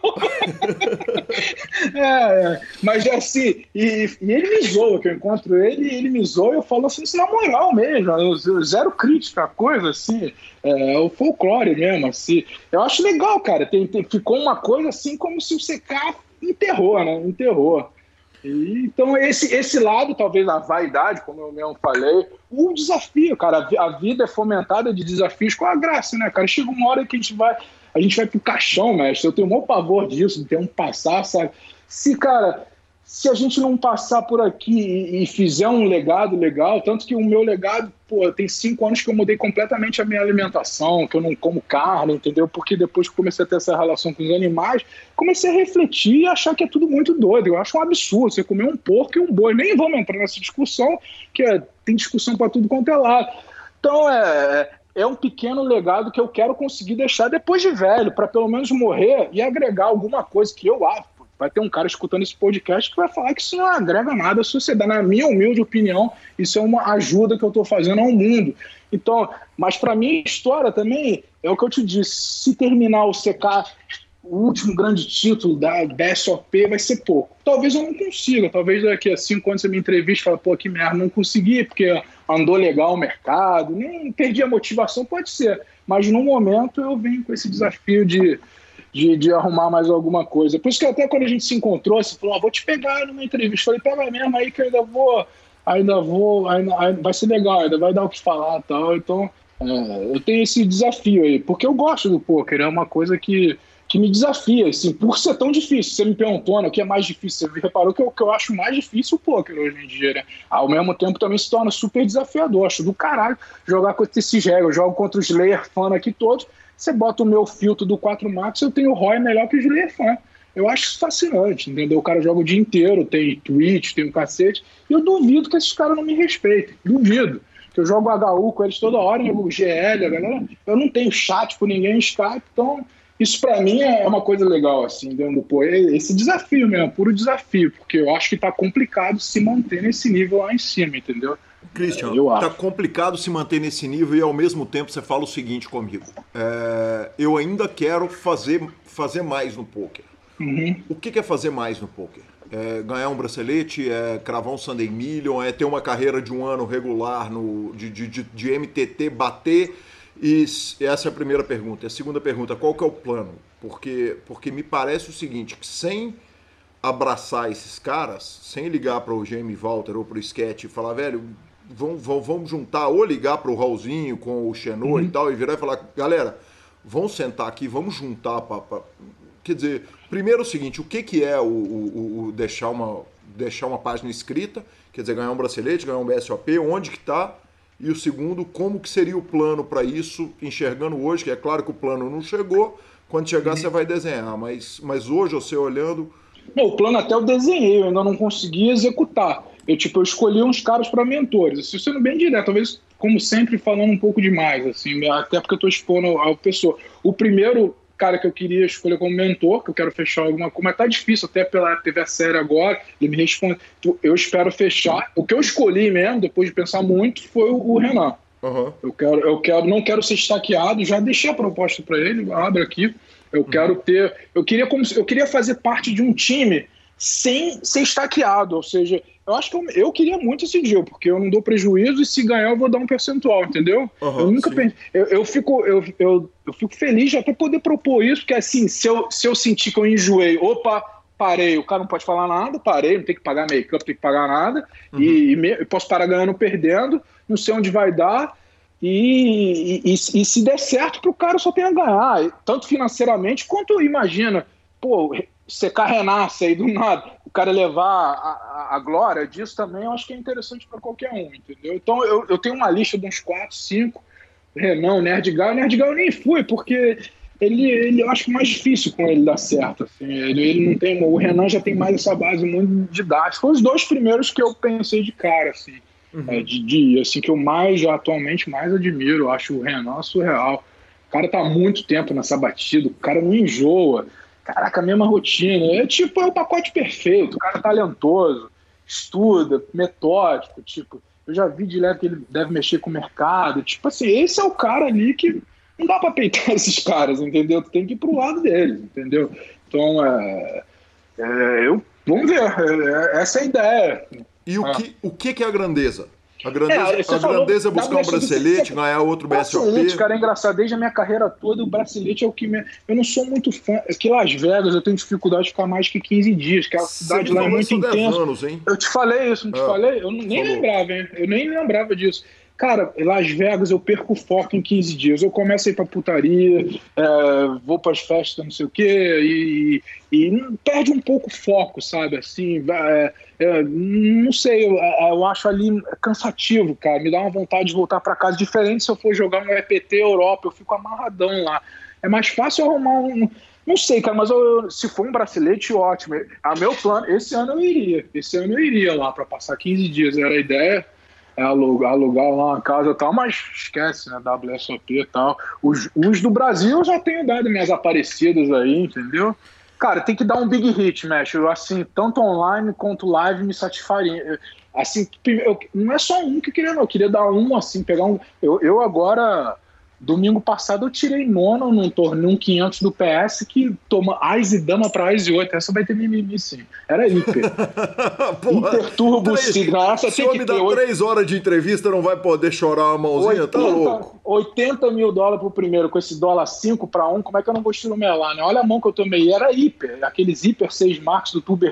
é, é, mas é assim, e, e, ele me zoa, que eu encontro ele, ele me zoa e eu falo assim, isso na moral mesmo, zero crítica, coisa assim é, o folclore mesmo, assim. Eu acho legal, cara. Tem, tem, ficou uma coisa assim como se o CK enterrou, né? Enterrou. E, então, esse, esse lado, talvez, a vaidade, como eu mesmo falei, o desafio, cara. A, a vida é fomentada de desafios com a graça, né, cara? Chega uma hora que a gente vai. A gente vai pro caixão, mestre. Eu tenho um maior pavor disso, de ter um passar, sabe? Se, cara, se a gente não passar por aqui e, e, fizer um legado legal, tanto que o meu legado, pô, tem cinco anos que eu mudei completamente a minha alimentação, que eu não como carne, entendeu? Porque depois que comecei a ter essa relação com os animais, comecei a refletir e achar que é tudo muito doido. Eu acho um absurdo você comer um porco e um boi. Nem vamos entrar nessa discussão, que é, tem discussão para tudo quanto é lado. Então, é, é um pequeno legado que eu quero conseguir deixar depois de velho, para pelo menos morrer e agregar alguma coisa que eu acho vai ter um cara escutando esse podcast que vai falar que isso não agrega nada à sociedade. Na minha humilde opinião, isso é uma ajuda que eu estou fazendo ao mundo. Então, mas para mim, história também é o que eu te disse. Se terminar o CK, o último grande título da BSOP vai ser pouco. Talvez eu não consiga. Talvez daqui a cinco anos você me entrevista e fala, pô, que merda, não consegui, porque andou legal o mercado, nem perdi a motivação, pode ser. Mas no momento eu venho com esse desafio de de, de arrumar mais alguma coisa. Por isso que até quando a gente se encontrou, você falou, ah, vou te pegar numa entrevista. Eu falei, pega mesmo aí que eu ainda vou, ainda vou, ainda, vai ser legal, ainda vai dar o que falar tal. Então, é, eu tenho esse desafio aí, porque eu gosto do poker, é uma coisa que, que me desafia, assim, por ser tão difícil. Você me perguntou, né, o que é mais difícil? Você reparou que o que eu acho mais difícil o poker hoje em dia, né? Ao mesmo tempo também se torna super desafiador. Acho do caralho jogar contra esses regras. Eu jogo contra os Slayer fan aqui todos você bota o meu filtro do 4 Max, eu tenho o ROI melhor que o Julian Fan. Eu acho isso fascinante, entendeu? O cara joga o dia inteiro, tem Twitch, tem um cacete, e eu duvido que esses caras não me respeitem. Duvido. Que eu jogo HU com eles toda hora, o GL, a galera. Eu não tenho chat com ninguém em Skype, então isso para mim é uma coisa legal, assim, dentro do pô, esse desafio mesmo, puro desafio, porque eu acho que tá complicado se manter nesse nível lá em cima, entendeu? Christian, é, tá complicado se manter nesse nível e ao mesmo tempo você fala o seguinte comigo: é, eu ainda quero fazer, fazer mais no poker. Uhum. O que, que é fazer mais no poker? É ganhar um bracelete, é cravar um Sunday Million, é ter uma carreira de um ano regular no, de, de, de, de MTT, bater e essa é a primeira pergunta. A segunda pergunta, qual que é o plano? Porque, porque me parece o seguinte, que sem abraçar esses caras, sem ligar para o Jamie Walter ou para o Sketch e falar, velho, vamos, vamos, vamos juntar, ou ligar para o Raulzinho com o Xenô uhum. e tal, e virar e falar, galera, vamos sentar aqui, vamos juntar para... Quer dizer, primeiro o seguinte, o que, que é o, o, o, deixar, uma, deixar uma página escrita, quer dizer, ganhar um bracelete, ganhar um BSOP, onde que está e o segundo, como que seria o plano para isso, enxergando hoje, que é claro que o plano não chegou, quando chegar você vai desenhar, mas, mas hoje você olhando... Não, o plano até eu desenhei, eu ainda não consegui executar. Eu, tipo, eu escolhi uns caras para mentores, assim, sendo bem direto, talvez, como sempre, falando um pouco demais, assim, até porque eu estou expondo a pessoa. O primeiro cara que eu queria escolher como mentor, que eu quero fechar alguma coisa, mas tá difícil, até pela TV a série agora, ele me responde, eu espero fechar. O que eu escolhi mesmo, depois de pensar muito, foi o Renan. Uhum. Eu quero, eu quero, não quero ser estaqueado, já deixei a proposta para ele, abre aqui. Eu uhum. quero ter, eu queria como eu queria fazer parte de um time sem ser estaqueado, ou seja, eu acho que eu, eu, queria muito esse deal, porque eu não dou prejuízo e se ganhar eu vou dar um percentual, entendeu? Uhum, eu nunca pensei. Eu, eu, fico, eu, eu, eu fico feliz de até poder propor isso, porque assim, se eu, se eu sentir que eu enjoei, opa, parei, o cara não pode falar nada, parei, não tem que pagar make-up, não tem que pagar nada, uhum. e, e me, posso parar ganhando perdendo, não sei onde vai dar. E, e, e, e se der certo, para o cara só tem a ganhar, tanto financeiramente quanto, imagina, pô, secar renasce aí do nada, o cara levar a, a, a, glória disso também, eu acho que é interessante para qualquer um, entendeu? Então eu, eu tenho uma lista de uns 4, 5, Renan, Nerdgal, Nerdgal eu nem fui, porque ele, ele eu acho mais difícil com ele dar certo, assim, ele, ele não tem, o Renan já tem mais essa base muito didática, foi os dois primeiros que eu pensei de cara, assim, uhum. é, de, de, assim, que eu mais, atualmente, mais admiro, eu acho o Renan surreal, o cara tá há muito tempo nessa batida, o cara não enjoa, Caraca, a mesma rotina. É tipo, é o pacote perfeito. O cara é talentoso, estuda, metódico. Tipo, eu já vi de leve que ele deve mexer com o mercado. Tipo assim, esse é o cara ali que não dá pra peitar esses caras, entendeu? Tu tem que ir pro lado deles, entendeu? Então, é, é eu, vamos ver. É, essa é a ideia. E o, ah. que, o que é a grandeza? A grandeza é, a grandeza é buscar um bracelete, ganhar outro BSOP. Bracelete, cara, é engraçado. Desde a minha carreira toda, o bracelete é o que me... Eu não sou muito fã. Que Las Vegas eu tenho dificuldade de ficar mais que 15 dias, que a cidade lá é muito intensa. Anos? Eu te falei isso, não te ah, falei? Eu nem falou. lembrava, hein? Eu nem lembrava disso. Cara, Las Vegas eu perco o foco em 15 dias. Eu começo a ir pra putaria, é, vou pras festas, não sei o quê, e, e perde um pouco o foco, sabe? Assim, é, é, não sei, eu, é, eu, acho ali cansativo, cara. Me dá uma vontade de voltar para casa. Diferente se eu for jogar no EPT Europa, eu fico amarradão lá. É mais fácil arrumar um. Não sei, cara, mas eu, se for um bracelete, ótimo. A meu plano, esse ano eu iria. Esse ano eu iria lá para passar 15 dias. Era a ideia é alugar, alugar lá uma casa e tal, mas esquece, né? WSOP e tal. Os, os do Brasil eu já tenho dado minhas aparecidas aí, entendeu? Cara, tem que dar um big hit, mexe. Assim, tanto online quanto live me satisfaria. Assim, eu, não é só um que eu queria, não. Eu queria dar um, assim, pegar um. Eu, eu agora Domingo passado eu tirei nono num torneio, um 500 do PS que toma Ice Dama pra Ice 8. Essa vai ter mimimi sim. Era hiper. Porra, hiper Turbo Sigma. Se o homem dá 3 horas de entrevista, não vai poder chorar a mãozinha, 80, tá louco? 80 mil dólares pro primeiro, com esse dólar 5 pra 1, como é que eu não vou estilumelar, né? Olha a mão que eu tomei. Era hiper, aqueles hiper 6 marcos do Turbo,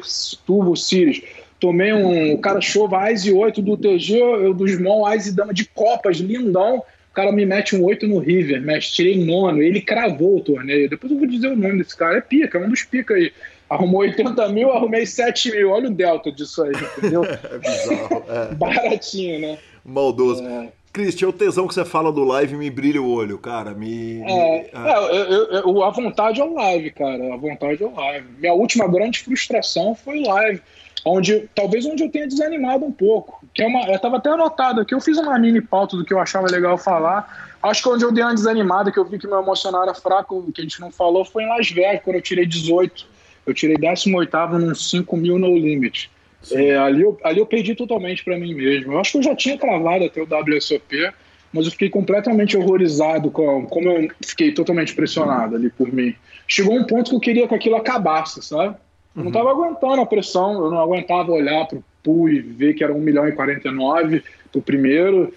Turbo Series. Tomei um cara chova Ice 8 do TG, eu, do Small Ice Dama de copas, lindão o cara me mete um 8 no River, mas tirei nono, ele cravou o torneio. Depois eu vou dizer o nome desse cara. É pica, é um dos pica aí. Arrumou 80 mil, arrumei 7 mil. Olha o delta disso aí, entendeu? é bizarro. É. Baratinho, né? Maldoso. É. Cristian, o tesão que você fala do live me brilha o olho, cara. Me, é. Ah. é eu, eu, a vontade é o live, cara. A vontade é o live. Minha última grande frustração foi live onde talvez onde eu tenha desanimado um pouco, que é uma, eu estava até anotado aqui, eu fiz uma mini pauta do que eu achava legal falar, Acho que onde eu dei uma desanimada, que eu vi que meu emocional era fraco, que a gente não falou, foi em Las Vegas, quando eu tirei 18. Eu tirei 18 num 5 mil no limit. É, ali, eu, ali eu perdi totalmente para mim mesmo. Eu acho que eu já tinha cravado até o WSOP, mas eu fiquei completamente horrorizado com como eu fiquei totalmente pressionado ali por mim. Chegou um ponto que eu queria que aquilo acabasse, sabe? Eu não estava aguentando a pressão, eu não aguentava olhar pro pool e ver que era 1 milhão e 49 pro primeiro.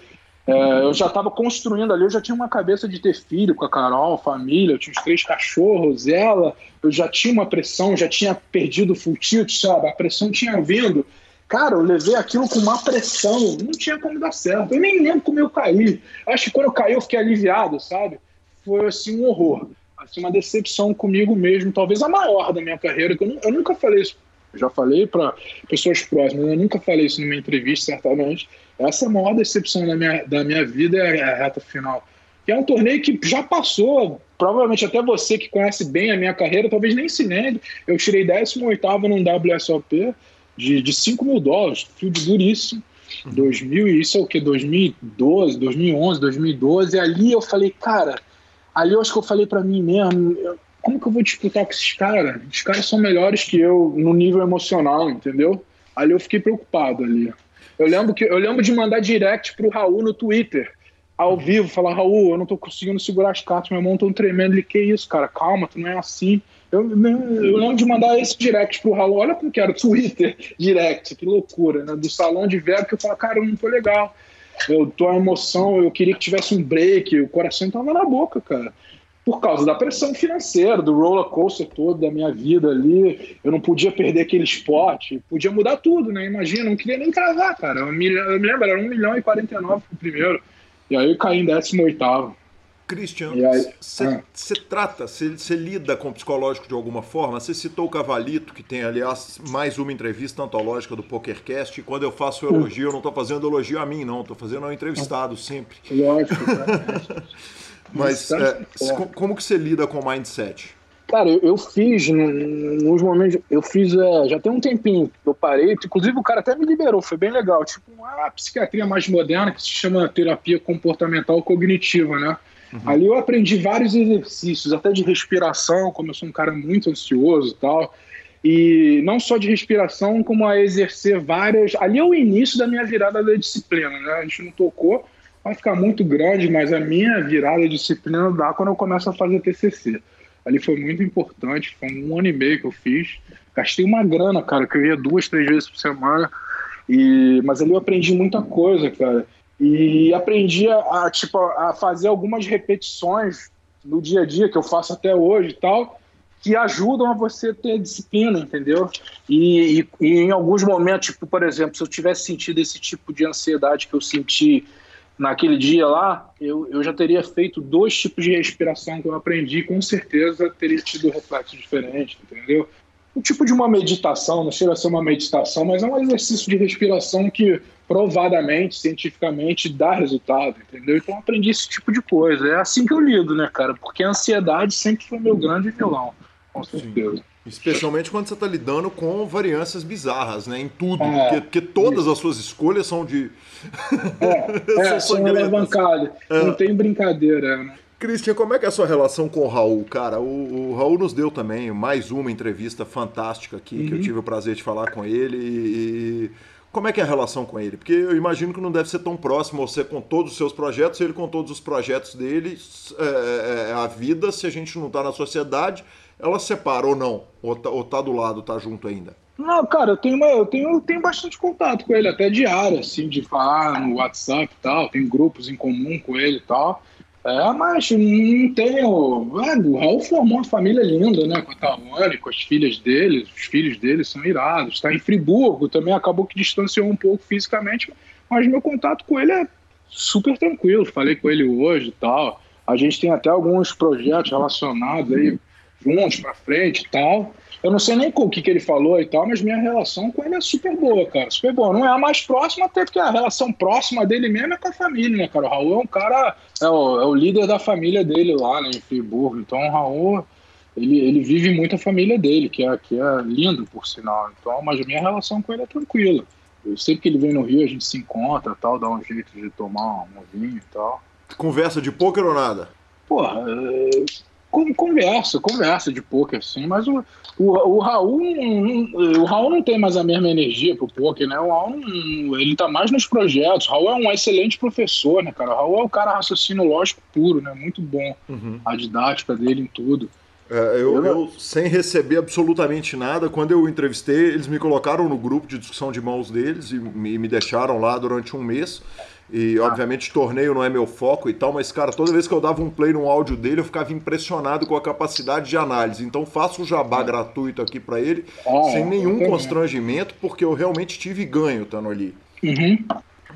É, eu já estava construindo ali, eu já tinha uma cabeça de ter filho com a Carol, família, eu tinha os três cachorros, ela, eu já tinha uma pressão, já tinha perdido o full tilt, sabe? A pressão tinha vindo. Cara, eu levei aquilo com uma pressão, não tinha como dar certo. Eu nem lembro como eu caí. Acho que quando eu caí eu fiquei aliviado, sabe? Foi assim um horror. Assim, uma decepção comigo mesmo, talvez a maior da minha carreira, que eu, eu nunca falei isso. Eu já falei para pessoas próximas, eu nunca falei isso numa entrevista, certamente essa é a maior decepção da minha, da minha vida é a reta final. Que é um torneio que já passou, provavelmente até você que conhece bem a minha carreira, talvez nem se lembre. Eu tirei 18 num WSOP de, de 5 mil dólares, field duríssimo. 2000, isso é o que? 2012, 2011, 2012. E ali eu falei, cara, ali eu acho que eu falei para mim mesmo, como que eu vou disputar com esses caras? Os caras são melhores que eu no nível emocional, entendeu? Ali eu fiquei preocupado ali. Eu lembro, que, eu lembro de mandar direct pro Raul no Twitter, ao vivo, falar, Raul, eu não tô conseguindo segurar as cartas, meu irmão tão tremendo. Ele, que isso, cara, calma, tu não é assim. Eu, eu lembro de mandar esse direct pro Raul, olha como que era o Twitter direct, que loucura, né? Do salão de verbo, que eu falo, cara, não foi legal. Eu tô a emoção, eu queria que tivesse um break, o coração tava na boca, cara por causa da pressão financeira, do roller coaster todo da minha vida ali. Eu não podia perder aquele esporte, podia mudar tudo, né? Imagina, não queria nem casar, cara. Eu me, eu me lembro, era 1 milhão e 49 pro primeiro. E aí eu caí em 18. Christian, você ah. trata, você lida com o psicológico de alguma forma? Você citou o Cavalito, que tem, aliás, mais uma entrevista antológica do PokerCast, e quando eu faço elogio, eu não estou fazendo elogio a mim, não, estou fazendo ao entrevistado sempre. Lógico. Mas é, como que você lida com o mindset? Cara, eu, eu fiz, nos momentos, eu fiz, é, já tem um tempinho eu parei, inclusive o cara até me liberou, foi bem legal, tipo uma psiquiatria mais moderna que se chama terapia comportamental cognitiva, né? Uhum. Ali eu aprendi vários exercícios, até de respiração, como eu sou um cara muito ansioso e tal, e não só de respiração, como a exercer várias. Ali é o início da minha virada da disciplina, né? A gente não tocou, vai ficar muito grande, mas a minha virada de disciplina dá quando eu começo a fazer TCC. Ali foi muito importante, foi um ano e meio que eu fiz. Gastei uma grana, cara, que eu ia duas, três vezes por semana. E, mas ali eu aprendi muita coisa, cara. E aprendi a, tipo, a fazer algumas repetições no dia a dia, que eu faço até hoje e tal, que ajudam a você ter disciplina, entendeu? E, e, e em alguns momentos, tipo, por exemplo, se eu tivesse sentido esse tipo de ansiedade que eu senti naquele dia lá, eu, eu já teria feito dois tipos de respiração que eu aprendi, com certeza teria tido reflexo diferente, entendeu? Um tipo de uma meditação, não chega a ser uma meditação, mas é um exercício de respiração que provadamente, cientificamente, dá resultado, entendeu? Então aprendi esse tipo de coisa. É assim que eu lido, né, cara? Porque a ansiedade sempre foi meu grande vilão, com certeza. Sim. Especialmente quando você está lidando com variâncias bizarras, né? Em tudo. É, porque, porque, todas isso. as suas escolhas são de. É, é são alavancadas. É. Não tem brincadeira, né? Cristian, como é que é a sua relação com o Raul, cara? O, o Raul nos deu também mais uma entrevista fantástica aqui, uhum. que eu uhum. tive o prazer de falar com ele. E, como é que é a relação com ele? Porque eu imagino que não deve ser tão próximo você com todos os seus projetos, ele com todos os projetos dele. É, é, é a vida, se a gente não está na sociedade, ela separa ou não? Ou tá, ou tá do lado, tá junto ainda? Não, cara, eu tenho, uma, eu tenho, eu tenho bastante contato com ele, até diário, assim, de falar no WhatsApp e tal, tem grupos em comum com ele e tal. É, mas não tenho. É, o Raul formou uma família linda, né? Com a Tawane, com as filhas dele, os filhos dele são irados. Está em Friburgo, também acabou que distanciou um pouco fisicamente, mas meu contato com ele é super tranquilo. Falei com ele hoje e tal. A gente tem até alguns projetos relacionados aí juntos para frente e tal. Eu não sei nem com o que, que ele falou e tal, mas minha relação com ele é super boa, cara. Super boa. Não é a mais próxima, até porque a relação próxima dele mesmo é com a família, né, cara? O Raul é um cara, é o, é o líder da família dele lá, né, em Friburgo. Então o Raul, ele, ele vive muito a família dele, que é, que é lindo, por sinal. Então, mas a minha relação com ele é tranquila. Eu sei que ele vem no Rio, a gente se encontra tal, dá um jeito de tomar um vinho e tal. Conversa de pôquer ou nada? Porra, é, conversa, conversa de pôquer, sim, mas o, o, o Raul não, o Raul não tem mais a mesma energia pro poker, né? O Raul ele tá mais nos projetos. O Raul é um excelente professor, né, cara? O Raul é o cara raciocínio lógico puro, né? Muito bom. Uhum. A didática dele em tudo. É, eu, eu, sem receber absolutamente nada, quando eu entrevistei, eles me colocaram no grupo de discussão de mãos deles e me, me deixaram lá durante um mês. E, obviamente, torneio não é meu foco e tal, mas, cara, toda vez que eu dava um play no áudio dele, eu ficava impressionado com a capacidade de análise. Então, faço o jabá gratuito aqui para ele, ah, sem nenhum constrangimento, porque eu realmente tive ganho estando ali. Uhum.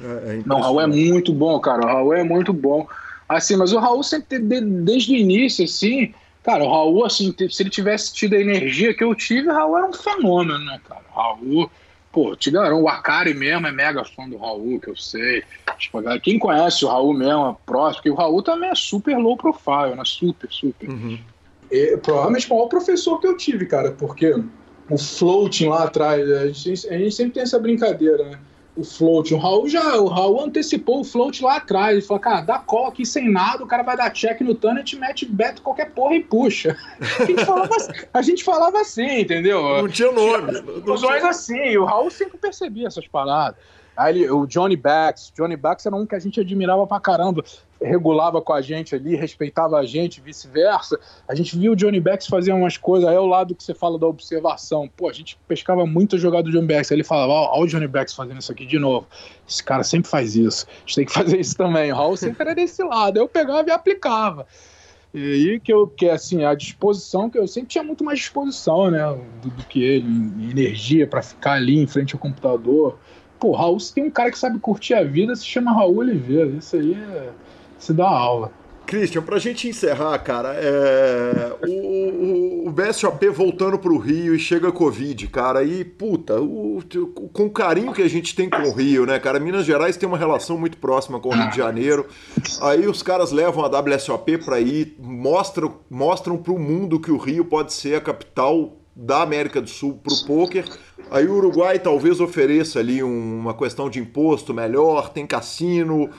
É, é não, o Raul é muito bom, cara. O Raul é muito bom. Assim, mas o Raul sempre, desde o início, assim, cara, o Raul, assim, se ele tivesse tido a energia que eu tive, o Raul era um fenômeno, né, cara? O Raul Pô, te garanto, o Akari mesmo é mega fã do Raul, que eu sei. Tipo, quem conhece o Raul mesmo é próximo, porque o Raul também é super low profile, né? Super, super. Uhum. E, provavelmente o maior professor que eu tive, cara, porque o floating lá atrás, a gente, a gente sempre tem essa brincadeira, né? O float. O Raul já, o Raul antecipou o float lá atrás. Ele falou, cara, dá call aqui sem nada, o cara vai dar check no Tannet, mete beto qualquer porra e puxa. A gente falava, a gente falava assim, entendeu? Não tinha nome. Os dois assim, o Raul sempre percebia essas paradas. Aí ele, o Johnny Bax, Johnny Bax era um que a gente admirava pra caramba, regulava com a gente ali, respeitava a gente, vice-versa. A gente viu o Johnny Bax fazer umas coisas, aí é o lado que você fala da observação. Pô, a gente pescava muito a jogada do Johnny Bax, aí ele falava, ó, o Johnny Bax fazendo isso aqui de novo. Esse cara sempre faz isso, a gente tem que fazer isso também. O Raul sempre era desse lado, eu pegava e aplicava. E aí que eu, que assim, a disposição, que eu sempre tinha muito mais disposição, né, do, do que ele, energia para ficar ali em frente ao computador. Pô, Raul, se tem um cara que sabe curtir a vida, se chama Raul Oliveira. Isso aí é. Se dá aula. Christian, pra gente encerrar, cara, é... o, o, o BSOP voltando pro Rio e chega Covid, cara, e puta, o, com o carinho que a gente tem com o Rio, né, cara? Minas Gerais tem uma relação muito próxima com o Rio de Janeiro. Aí os caras levam a WSOP pra ir, mostram, mostram pro mundo que o Rio pode ser a capital da América do Sul pro poker. Aí o Uruguai talvez ofereça ali uma questão de imposto melhor, tem cassino,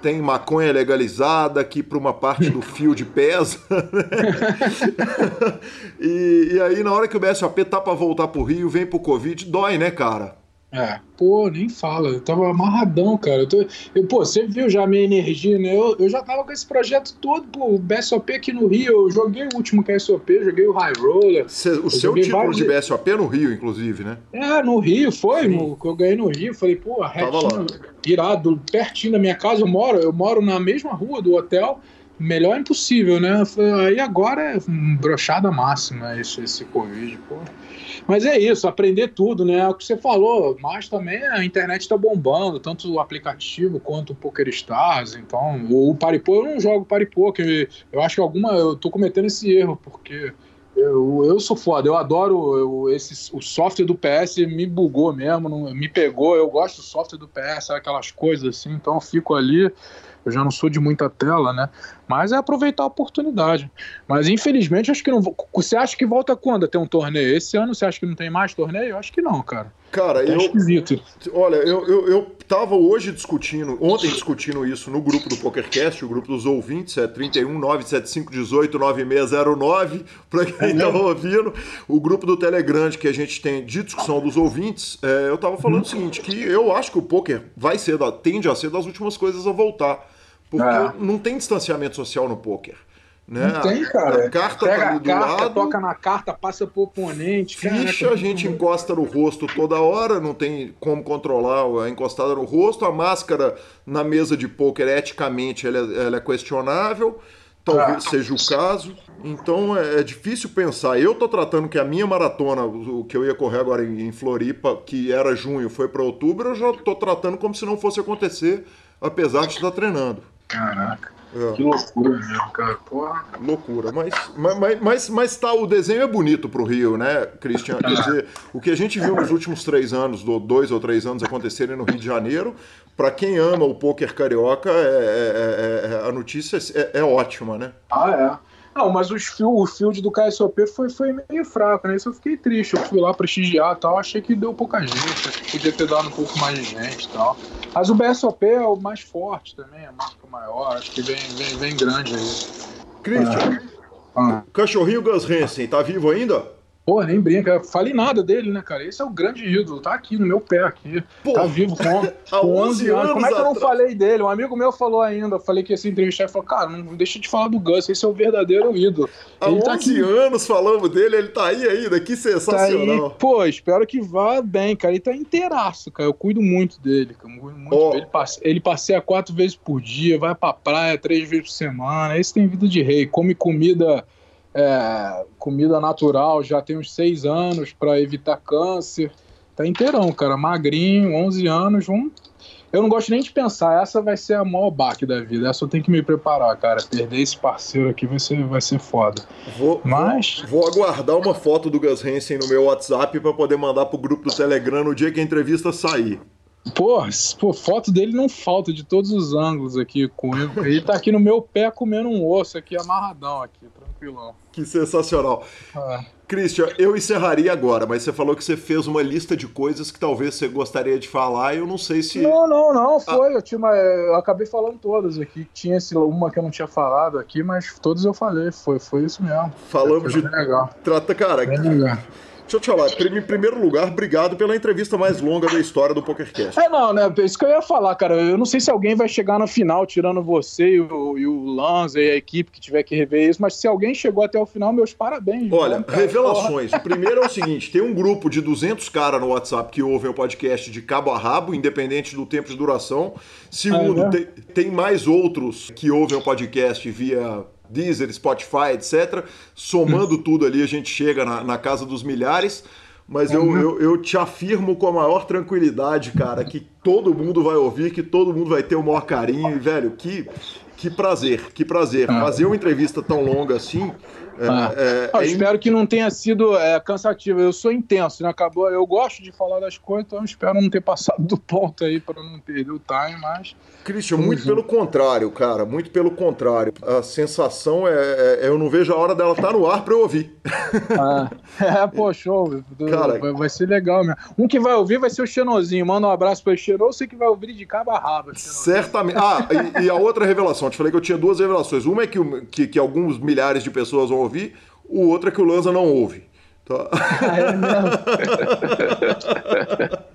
tem maconha legalizada que para uma parte do fio de pesa. Né? e, e, aí na hora que o BSOP tá para voltar pro Rio, vem pro Covid, dói, né, cara? É, pô, nem fala. Eu tava amarradão, cara. Eu, tô, eu pô, você viu já a minha energia, né? Eu, eu já tava com esse projeto todo, pô, o BSOP aqui no Rio. Eu joguei o último KSOP, joguei o High Roller. Cê, o seu título vários... de BSOP é no Rio, inclusive, né? É, no Rio, foi, no, que eu ganhei no Rio. Falei, pô, retinho, irado, pertinho da minha casa. Eu moro, eu moro na mesma rua do hotel. Melhor impossível, né? Aí agora é brochada máxima esse, esse Covid, pô. Mas é isso, aprender tudo, né? É o que você falou, mas também a internet está bombando, tanto o aplicativo quanto o PokerStars. Então, o Paripô, eu não jogo Paripô, que eu acho que alguma. Eu tô cometendo esse erro, porque. Eu, eu sou foda, eu adoro eu, esse, o software do PS, me bugou mesmo, não, me pegou. Eu gosto do software do PS, aquelas coisas assim, então eu fico ali eu já não sou de muita tela, né? Mas é aproveitar a oportunidade. Mas infelizmente, acho que não. Você acha que volta quando a ter um torneio? Esse ano você acha que não tem mais torneio? Eu acho que não, cara. Cara, é eu. Esquisito. Olha, eu, eu, eu tava hoje discutindo, ontem discutindo isso no grupo do PokerCast, o grupo dos ouvintes, é 31 975 18 9609, pra quem é tá ouvindo. O grupo do Telegram que a gente tem de discussão dos ouvintes, é, eu tava falando hum. o seguinte: que eu acho que o poker vai ser, tende a ser das últimas coisas a voltar. Porque é. não tem distanciamento social no poker. Né? Não tem, cara. A carta Pega tá ali do carta, lado. toca na carta, passa pro oponente. Ficha, a gente encosta no rosto toda hora, não tem como controlar a encostada no rosto. A máscara na mesa de pôquer, eticamente, ela é, ela é questionável. Talvez ah. seja o caso. Então é, é, difícil pensar. Eu tô tratando que a minha maratona, o que eu ia correr agora em, em Floripa, que era junho, foi para outubro, eu já tô tratando como se não fosse acontecer, apesar de estar treinando. Caraca. É. Que loucura mesmo, cara. Porra. Loucura. Mas, mas, mas, mas tá, o desenho é bonito pro Rio, né, Cristian? Quer dizer, o que a gente viu nos últimos três anos, dois ou três anos acontecerem no Rio de Janeiro, para quem ama o pôquer carioca, é, é, é, a notícia é, ótima, né? Ah, é. Não, mas os fio, o field do KSOP foi, foi meio fraco, né? Isso eu fiquei triste. Eu fui lá prestigiar e tal, achei que deu pouca gente, podia ter dado um pouco mais de gente e tal. Mas o BSOP é o mais forte também, a marca maior, acho que vem, vem, vem grande aí. Christian, ah. cachorrinho Gus Hansen, tá vivo ainda? Pô, nem brinca. Falei nada dele, né, cara? Esse é o grande ídolo. Tá aqui no meu pé aqui. Pô, tá vivo com, com 11 anos. Como é que eu não falei dele? Um amigo meu falou ainda. Eu falei que esse entrevistar e falou: Cara, não deixa de falar do Gus. Esse é o verdadeiro ídolo. Há ele 11 tá aqui. anos falando dele. Ele tá aí ainda. Que sensacional. Tá. Pô, espero que vá bem, cara. Ele tá inteiraço, cara. Eu cuido muito dele. Cara. Muito oh. Ele, passe... ele passeia quatro vezes por dia. Vai pra praia três vezes por semana. Esse tem vida de rei. Come comida é, comida natural já tem uns seis anos para evitar câncer. Tá inteirão, cara, magrinho, 11 anos. Um... Eu não gosto nem de pensar, essa vai ser a maior baque da vida. Essa eu tenho que me preparar, cara. Perder esse parceiro aqui vai ser, vai ser foda. Vou, Mas... vou, vou aguardar uma foto do Gus Hansen no meu WhatsApp para poder mandar pro grupo do Telegram no dia que a entrevista sair. Pô, pô, foto dele não falta de todos os ângulos aqui com ele. Ele tá aqui no meu pé comendo um osso aqui, amarradão aqui, tranquilão. Que sensacional. Ah. Christian, eu encerraria agora, mas você falou que você fez uma lista de coisas que talvez você gostaria de falar e eu não sei se. Não, não, não, ah. foi. Ah. Eu, tinha uma, eu acabei falando todas aqui. Tinha esse, uma que eu não tinha falado aqui, mas todas eu falei. Foi, foi isso mesmo. Falamos de. Legal. Trata, cara. Bem legal. Deixa eu te falar, em primeiro lugar, obrigado pela entrevista mais longa da história do PokerCast. É, não, né? Isso que eu ia falar, cara. Eu não sei se alguém vai chegar na final, tirando você e o, e o Lanza e a equipe que tiver que rever isso, mas se alguém chegou até o final, meus parabéns. Olha, mano, revelações. O primeiro é o seguinte: tem um grupo de 200 caras no WhatsApp que ouvem o podcast de cabo a rabo, independente do tempo de duração. Segundo, é, né? tem, tem mais outros que ouvem o podcast via Deezer, Spotify, etc. Somando tudo ali, a gente chega na, na casa dos milhares. Mas eu, uhum. eu, eu, te afirmo com a maior tranquilidade, cara, que todo mundo vai ouvir, que todo mundo vai ter o maior carinho. E, velho, que, que prazer, que prazer. Ah. Fazer uma entrevista tão longa assim ah. é, eu é espero que não tenha sido é, cansativo. Eu sou intenso, né? Acabou. Eu gosto de falar das coisas, então espero não ter passado do ponto aí para não perder o time, mas. Christian, muito junto. pelo contrário, cara. Muito pelo contrário. A sensação é, eu não vejo a hora dela estar tá no ar para eu ouvir. Ah, é, pô, show. Cara, vai, vai, ser legal mesmo. Um que vai ouvir vai ser o Xenozinho. Manda um abraço para o Xeno. Você que vai ouvir de cabo a rabo. Certamente. Ah, e, e, a outra revelação. Eu te falei que eu tinha duas revelações. Uma é que, que, que alguns milhares de pessoas vão ouvir, o outro é que o Lanza não ouve. Tá? Ah,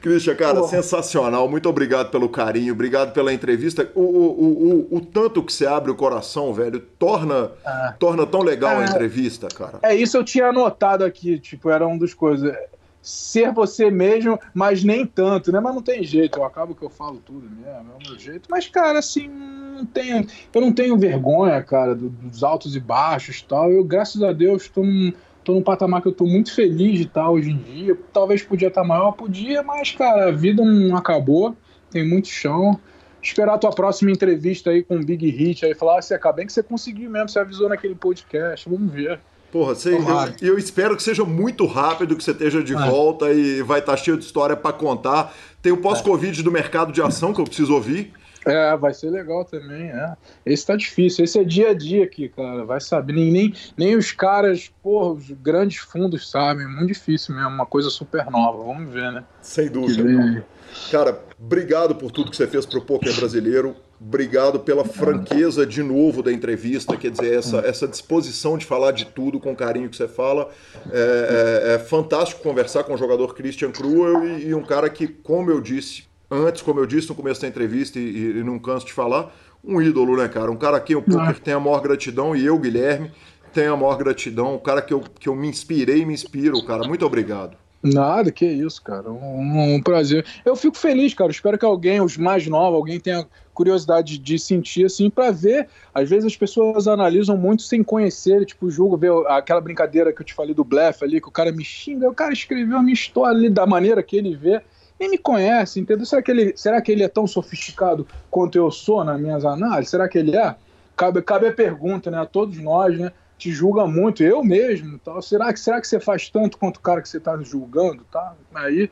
Christian, cara, Pô. sensacional. Muito obrigado pelo carinho, obrigado pela entrevista. O, o, o, o tanto que você abre o coração, velho, torna, ah. torna tão legal a entrevista, cara. É isso eu tinha anotado aqui, tipo, era uma das coisas ser você mesmo, mas nem tanto, né? Mas não tem jeito, eu acabo que eu falo tudo mesmo, é o meu jeito. Mas, cara, assim, não tenho, eu não tenho vergonha, cara, dos altos e baixos e tal. Eu, graças a Deus, estou num, tô num patamar que eu tô muito feliz de estar hoje em dia. Talvez podia estar maior, podia, mas, cara, a vida não acabou, tem muito chão. Esperar a tua próxima entrevista aí com o Big Hit aí, falar, ah, você bem que você conseguiu mesmo, você avisou naquele podcast, vamos ver. Porra, você, eu, eu, espero que seja muito rápido, que você esteja de é. volta e vai estar cheio de história para contar. Tem o pós-Covid é. do mercado de ação que eu preciso ouvir. É, vai ser legal também, é. Esse tá difícil, esse é dia a dia aqui, cara, vai saber. Nem, nem, nem os caras, porra, os grandes fundos sabem, muito difícil mesmo, uma coisa super nova, vamos ver, né? Sem dúvida. Cara, obrigado por tudo que você fez pro poker brasileiro. Obrigado pela franqueza de novo da entrevista, quer dizer, essa, essa disposição de falar de tudo com o carinho que você fala. É, é, é fantástico conversar com o jogador Christian Cruel e, e, um cara que, como eu disse antes, como eu disse no começo da entrevista e, e não canso de falar, um ídolo, né, cara? Um cara que o poker tem a maior gratidão e eu, Guilherme, tenho a maior gratidão. Um cara que eu, que eu me inspirei e me inspiro, cara. Muito obrigado. Nada, que isso, cara. Um, um, prazer. Eu fico feliz, cara. Espero que alguém, os mais novos, alguém tenha curiosidade de sentir assim para ver. Às vezes as pessoas analisam muito sem conhecer, tipo, julgo, ver aquela brincadeira que eu te falei do blefe ali, que o cara me xinga, o cara escreveu a minha história ali da maneira que ele vê. Nem me conhece, entendeu? Será que ele, será que ele é tão sofisticado quanto eu sou nas minhas análises? Será que ele é? Cabe, cabe a pergunta, né? A todos nós, né? te julga muito, eu mesmo. Tal. Será, que, será que você faz tanto quanto o cara que você está julgando? Tá? Aí,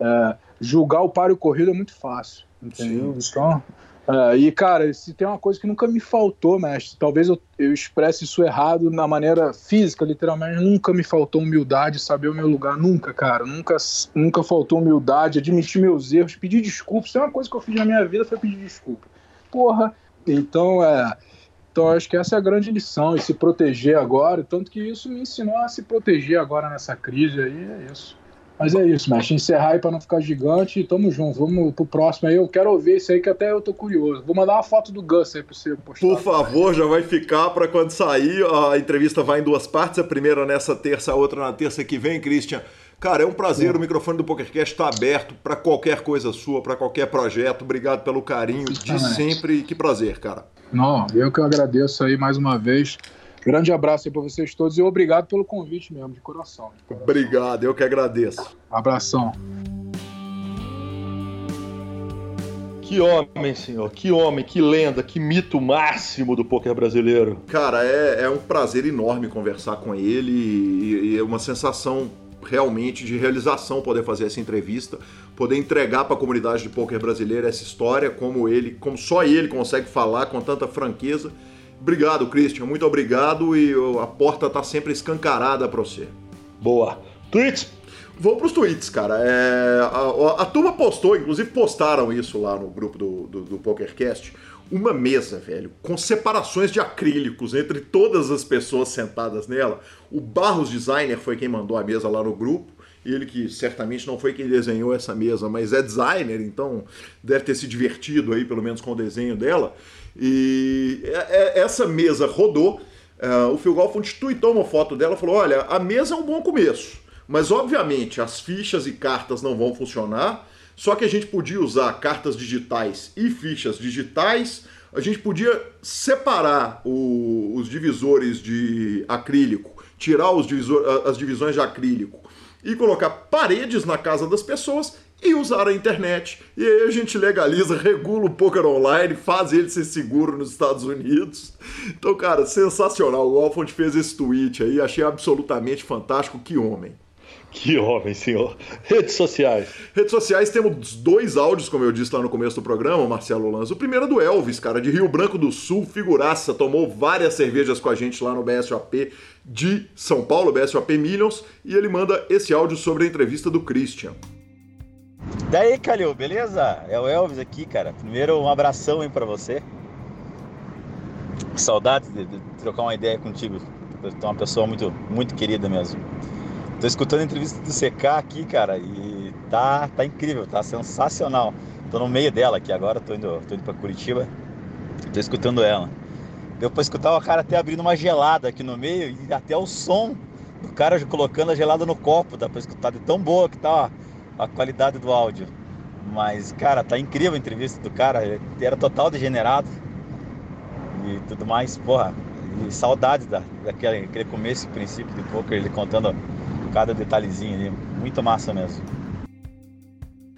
é, julgar o páreo corrido é muito fácil, entendeu? Sim. Então, É, e, cara, se tem uma coisa que nunca me faltou, mestre, talvez eu, eu expresse isso errado na maneira física, literalmente, nunca me faltou humildade, saber o meu lugar, nunca, cara, nunca, nunca faltou humildade, admitir meus erros, pedir desculpas, se tem uma coisa que eu fiz na minha vida foi pedir desculpa. Porra, então, é, então acho que essa é a grande lição, e se proteger agora, tanto que isso me ensinou a se proteger agora nessa crise aí, é isso. Mas é isso, mestre. Encerrar aí pra não ficar gigante tamo junto. Vamos pro próximo aí. Eu quero ouvir isso aí que até eu tô curioso. Vou mandar uma foto do Gus aí pra você postar. Por favor, já vai ficar para quando sair. A entrevista vai em duas partes. A primeira nessa terça, a outra na terça que vem, Christian. Cara, é um prazer. O microfone do PokerCast está aberto para qualquer coisa sua, para qualquer projeto. Obrigado pelo carinho de sempre. Que prazer, cara. Não, eu que agradeço aí mais uma vez. Grande abraço aí para vocês todos e obrigado pelo convite mesmo, de coração, de coração. Obrigado, eu que agradeço. Abração. Que homem, senhor, que homem, que lenda, que mito máximo do poker brasileiro. Cara, é, é um prazer enorme conversar com ele e, e é uma sensação realmente de realização poder fazer essa entrevista, poder entregar para a comunidade de poker brasileira essa história como ele, como só ele consegue falar com tanta franqueza Obrigado, Christian. Muito obrigado e a porta tá sempre escancarada para você. Boa. Tweets? Vou pros tweets, cara. É, a, a, turma postou, inclusive postaram isso lá no grupo do, do, do PokerCast, uma mesa, velho, com separações de acrílicos entre todas as pessoas sentadas nela. O Barros Designer foi quem mandou a mesa lá no grupo. Ele que certamente não foi quem desenhou essa mesa, mas é designer, então deve ter se divertido aí, pelo menos com o desenho dela. E é, é, essa mesa rodou. Uh, o Phil Golfond tweetou uma foto dela e falou: Olha, a mesa é um bom começo, mas obviamente as fichas e cartas não vão funcionar. Só que a gente podia usar cartas digitais e fichas digitais. A gente podia separar o, os divisores de acrílico, tirar os divisor, as divisões de acrílico e colocar paredes na casa das pessoas e usar a internet. E aí a gente legaliza, regula o poker online, faz ele ser seguro nos Estados Unidos. Então, cara, sensacional. O Alfond fez esse tweet aí, achei absolutamente fantástico. Que homem. Que homem, senhor. Redes sociais. Redes sociais temos dois áudios, como eu disse lá no começo do programa, Marcelo Lanza. O primeiro é do Elvis, cara, de Rio Branco do Sul, figuraça, tomou várias cervejas com a gente lá no BSOP de São Paulo, BSOP Millions, e ele manda esse áudio sobre a entrevista do Christian. Daí, Calil, beleza? É o Elvis aqui, cara. Primeiro, um abração aí pra você. Saudades de, de trocar uma ideia contigo. Tu é uma pessoa muito, muito querida mesmo. Tô escutando a entrevista do CK aqui, cara, e tá, tá incrível, tá sensacional. Tô no meio dela aqui agora, tô indo, tô indo pra Curitiba. Tô escutando ela. Deu pra escutar o cara até abrindo uma gelada aqui no meio e até o som do cara colocando a gelada no copo, dá pra escutar de tão boa que tá, ó a qualidade do áudio. Mas, cara, tá incrível a entrevista do cara. Era total degenerado e tudo mais. Porra, e da, daquele, daquele começo e princípio do poker, ele contando cada detalhezinho ali. Muito massa mesmo.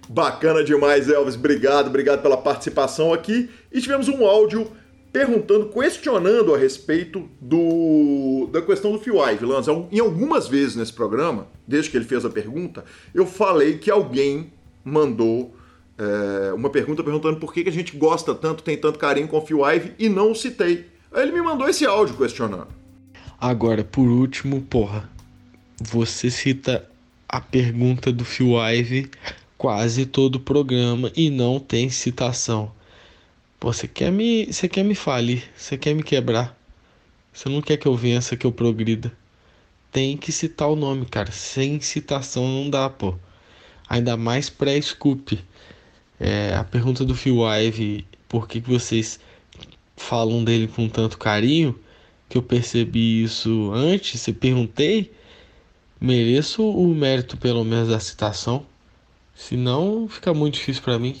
Bacana demais, Elvis. Obrigado, obrigado pela participação aqui. E tivemos um áudio perguntando, questionando a respeito do, da questão do Phil Ive, Lanza. Em algumas vezes nesse programa, desde que ele fez a pergunta, eu falei que alguém mandou é, uma pergunta perguntando por que, a gente gosta tanto, tem tanto carinho com o Phil Ive e não o citei. Aí ele me mandou esse áudio questionando. Agora, por último, porra, você cita a pergunta do Phil Ive quase todo o programa e não tem citação. Pô, você quer me, você quer me falir, você quer me quebrar. Você não quer que eu vença, que eu progrida. Tem que citar o nome, cara. Sem citação não dá, pô. Ainda mais pré-scoop. É, a pergunta do Phil Ive, por que, que vocês falam dele com tanto carinho? Que eu percebi isso antes, eu perguntei. Mereço o mérito, pelo menos, da citação. Senão, fica muito difícil para mim.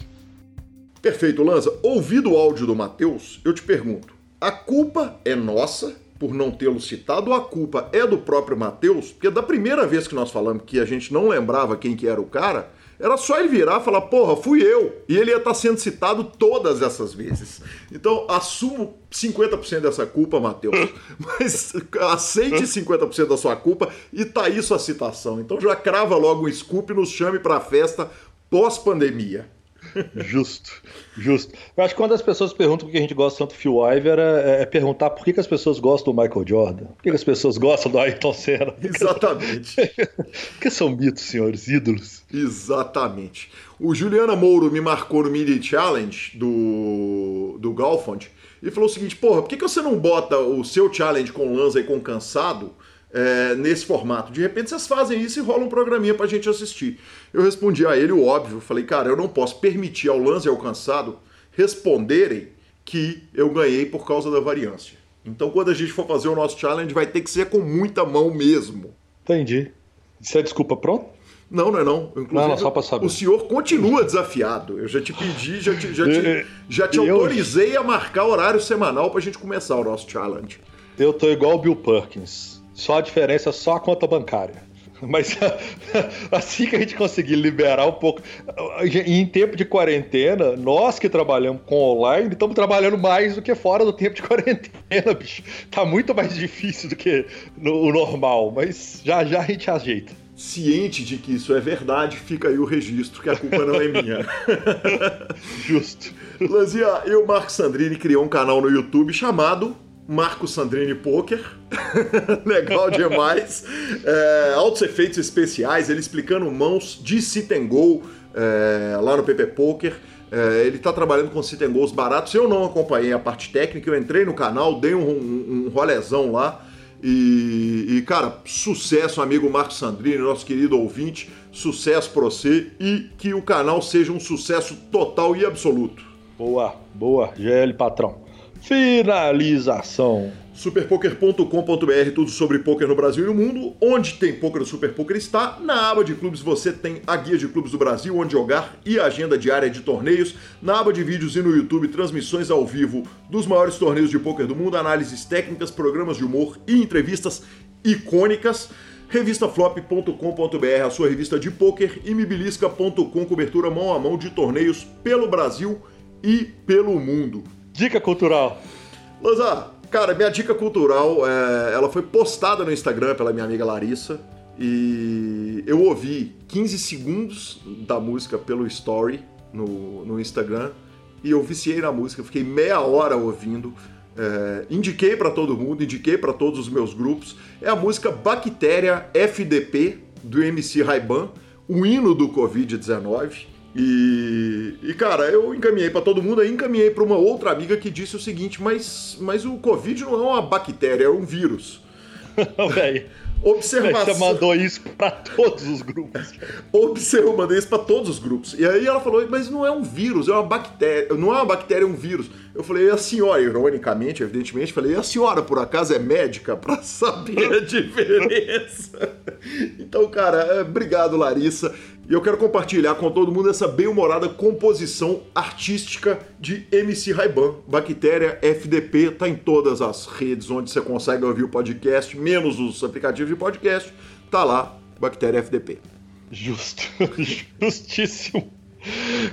Perfeito, Lanza. Ouvido o áudio do Matheus, eu te pergunto: a culpa é nossa por não tê-lo citado ou a culpa é do próprio Matheus? Porque da primeira vez que nós falamos que a gente não lembrava quem que era o cara, era só ele virar e falar, porra, fui eu. E ele ia estar sendo citado todas essas vezes. Então, assumo 50% dessa culpa, Matheus. Mas aceite 50% da sua culpa e tá aí sua citação. Então já crava logo um scoop e nos chame pra festa pós-pandemia. Justo, justo. Eu acho que quando as pessoas perguntam por que a gente gosta tanto do Phil Ivey, é, é perguntar por que, que, as pessoas gostam do Michael Jordan, por que, que as pessoas gostam do Ayrton Senna. Exatamente. Porque são mitos, senhores, ídolos. Exatamente. O Juliana Mouro me marcou no Mini Challenge do, do Galfond e falou o seguinte: porra, por que, que você não bota o seu challenge com Lanza e com Cansado é, nesse formato? De repente vocês fazem isso e rola um programinha pra gente assistir. Eu respondi a ele o óbvio, falei, cara, eu não posso permitir ao Lanza e ao Cansado responderem que eu ganhei por causa da variância. Então quando a gente for fazer o nosso challenge, vai ter que ser com muita mão mesmo. Entendi. Isso é desculpa pronto? Não, não é não. Inclusive, não, não só pra saber. O senhor continua desafiado. Eu já te pedi, já te, já te, já te autorizei a marcar horário semanal pra gente começar o nosso challenge. Eu tô igual o Bill Perkins. Só a diferença é só a conta bancária. Mas assim que a gente conseguir liberar um pouco. Em tempo de quarentena, nós que trabalhamos com online, estamos trabalhando mais do que fora do tempo de quarentena, bicho. Tá muito mais difícil do que o normal, mas já já a gente ajeita ciente de que isso é verdade, fica aí o registro, que a culpa não é minha. Justo. Lanzinha, eu, Marco Sandrini, criou um canal no YouTube chamado Marco Sandrini Poker. Legal demais. É, altos efeitos especiais, ele explicando mãos de sit and go é, lá no PP Poker. É, ele está trabalhando com sit and goes baratos. Eu não acompanhei a parte técnica, eu entrei no canal, dei um, um, um rolezão lá. E, e, cara, sucesso, amigo Marcos Sandrini, nosso querido ouvinte, sucesso para você e que o canal seja um sucesso total e absoluto. Boa, boa, GL patrão. Finalização. Superpoker.com.br, tudo sobre poker no Brasil e no mundo. Onde tem poker, o Super Poker está. Na aba de clubes você tem a guia de clubes do Brasil, onde jogar e a agenda diária de torneios. Na aba de vídeos e no YouTube, transmissões ao vivo dos maiores torneios de poker do mundo, análises técnicas, programas de humor e entrevistas icônicas. Revistaflop.com.br, a sua revista de poker, e mibilisca.com, cobertura mão a mão de torneios pelo Brasil e pelo mundo. Dica cultural. Lanza, cara, minha dica cultural, é, ela foi postada no Instagram pela minha amiga Larissa e eu ouvi 15 segundos da música pelo story no, no Instagram e eu viciei na música, fiquei meia hora ouvindo. É, indiquei para todo mundo, indiquei para todos os meus grupos. É a música Bactéria FDP do MC Raiban, o hino do Covid-19. E, e, cara, eu encaminhei para todo mundo, aí encaminhei para uma outra amiga que disse o seguinte: mas, mas o Covid não é uma bactéria, é um vírus. Velho. Observação. Você mandou isso para todos os grupos. Observa, eu mandei isso para todos os grupos. E aí ela falou, mas não é um vírus, é uma bactéria. Não é uma bactéria, é um vírus. Eu falei, a senhora, ironicamente, evidentemente, falei, a senhora por acaso é médica para saber a diferença? então, cara, é, obrigado, Larissa. E eu quero compartilhar com todo mundo essa bem-humorada composição artística de MC Raiban. Bactéria FDP tá em todas as redes onde você consegue ouvir o podcast, menos os aplicativos de podcast, tá lá, Bactéria FDP. Justo, justíssimo.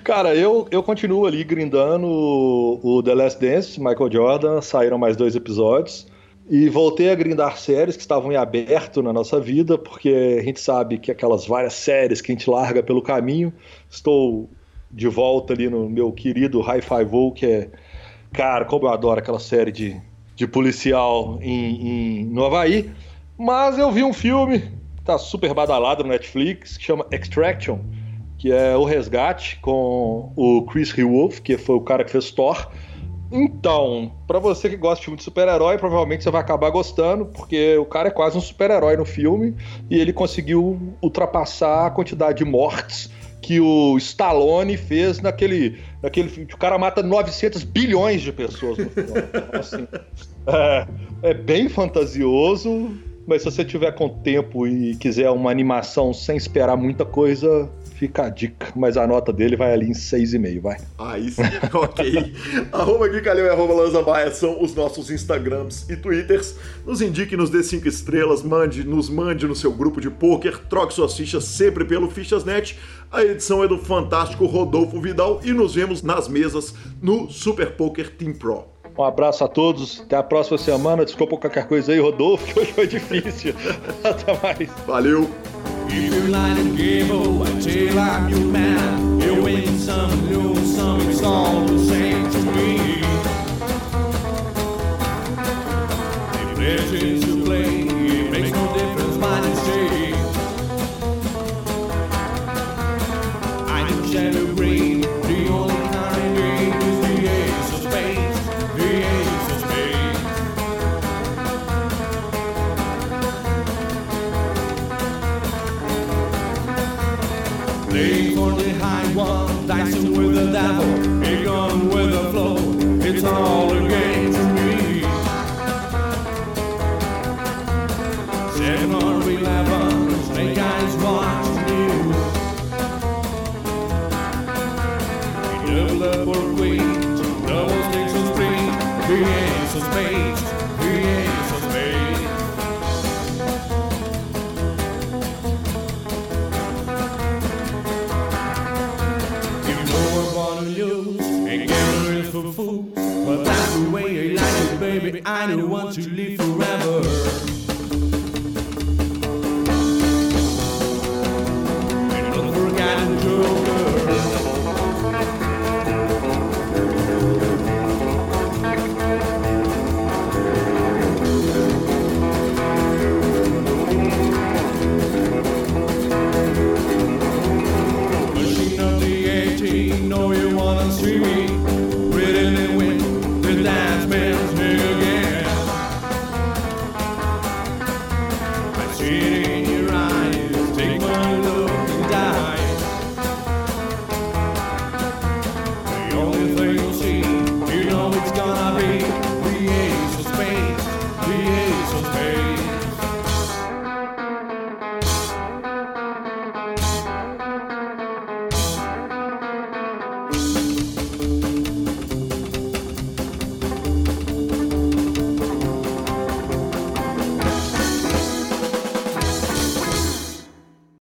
Cara, eu, eu continuo ali grindando o The Last Dance, Michael Jordan, saíram mais dois episódios. E voltei a grindar séries que estavam em aberto na nossa vida, porque a gente sabe que aquelas várias séries que a gente larga pelo caminho. Estou de volta ali no meu querido High Five O, que é. Cara, como eu adoro aquela série de, de policial em, em, no Havaí. Mas eu vi um filme, tá super badalado no Netflix, que chama Extraction, que é O Resgate, com o Chris Hewolf, que foi o cara que fez Thor. Então, para você que gosta de filme de super-herói, provavelmente você vai acabar gostando, porque o cara é quase um super-herói no filme e ele conseguiu ultrapassar a quantidade de mortes que o Stallone fez naquele, naquele filme. O cara mata 900 bilhões de pessoas no filme. Então, assim, é, é bem fantasioso, mas se você tiver com tempo e quiser uma animação sem esperar muita coisa, Fica a dica, mas a nota dele vai ali em 6,5, vai. Aí sim, ok. arroba e arroba Lanza Baia são os nossos Instagrams e Twitters. Nos indique, nos dê 5 estrelas, mande, nos mande no seu grupo de poker, troque suas fichas sempre pelo Fichasnet. A edição é do fantástico Rodolfo Vidal e nos vemos nas mesas no Super Poker Team Pro. Um abraço a todos, até a próxima semana. Desculpa qualquer coisa aí, Rodolfo, que hoje foi difícil. até mais. Valeu. down. You're with the flow. It's all I don't want to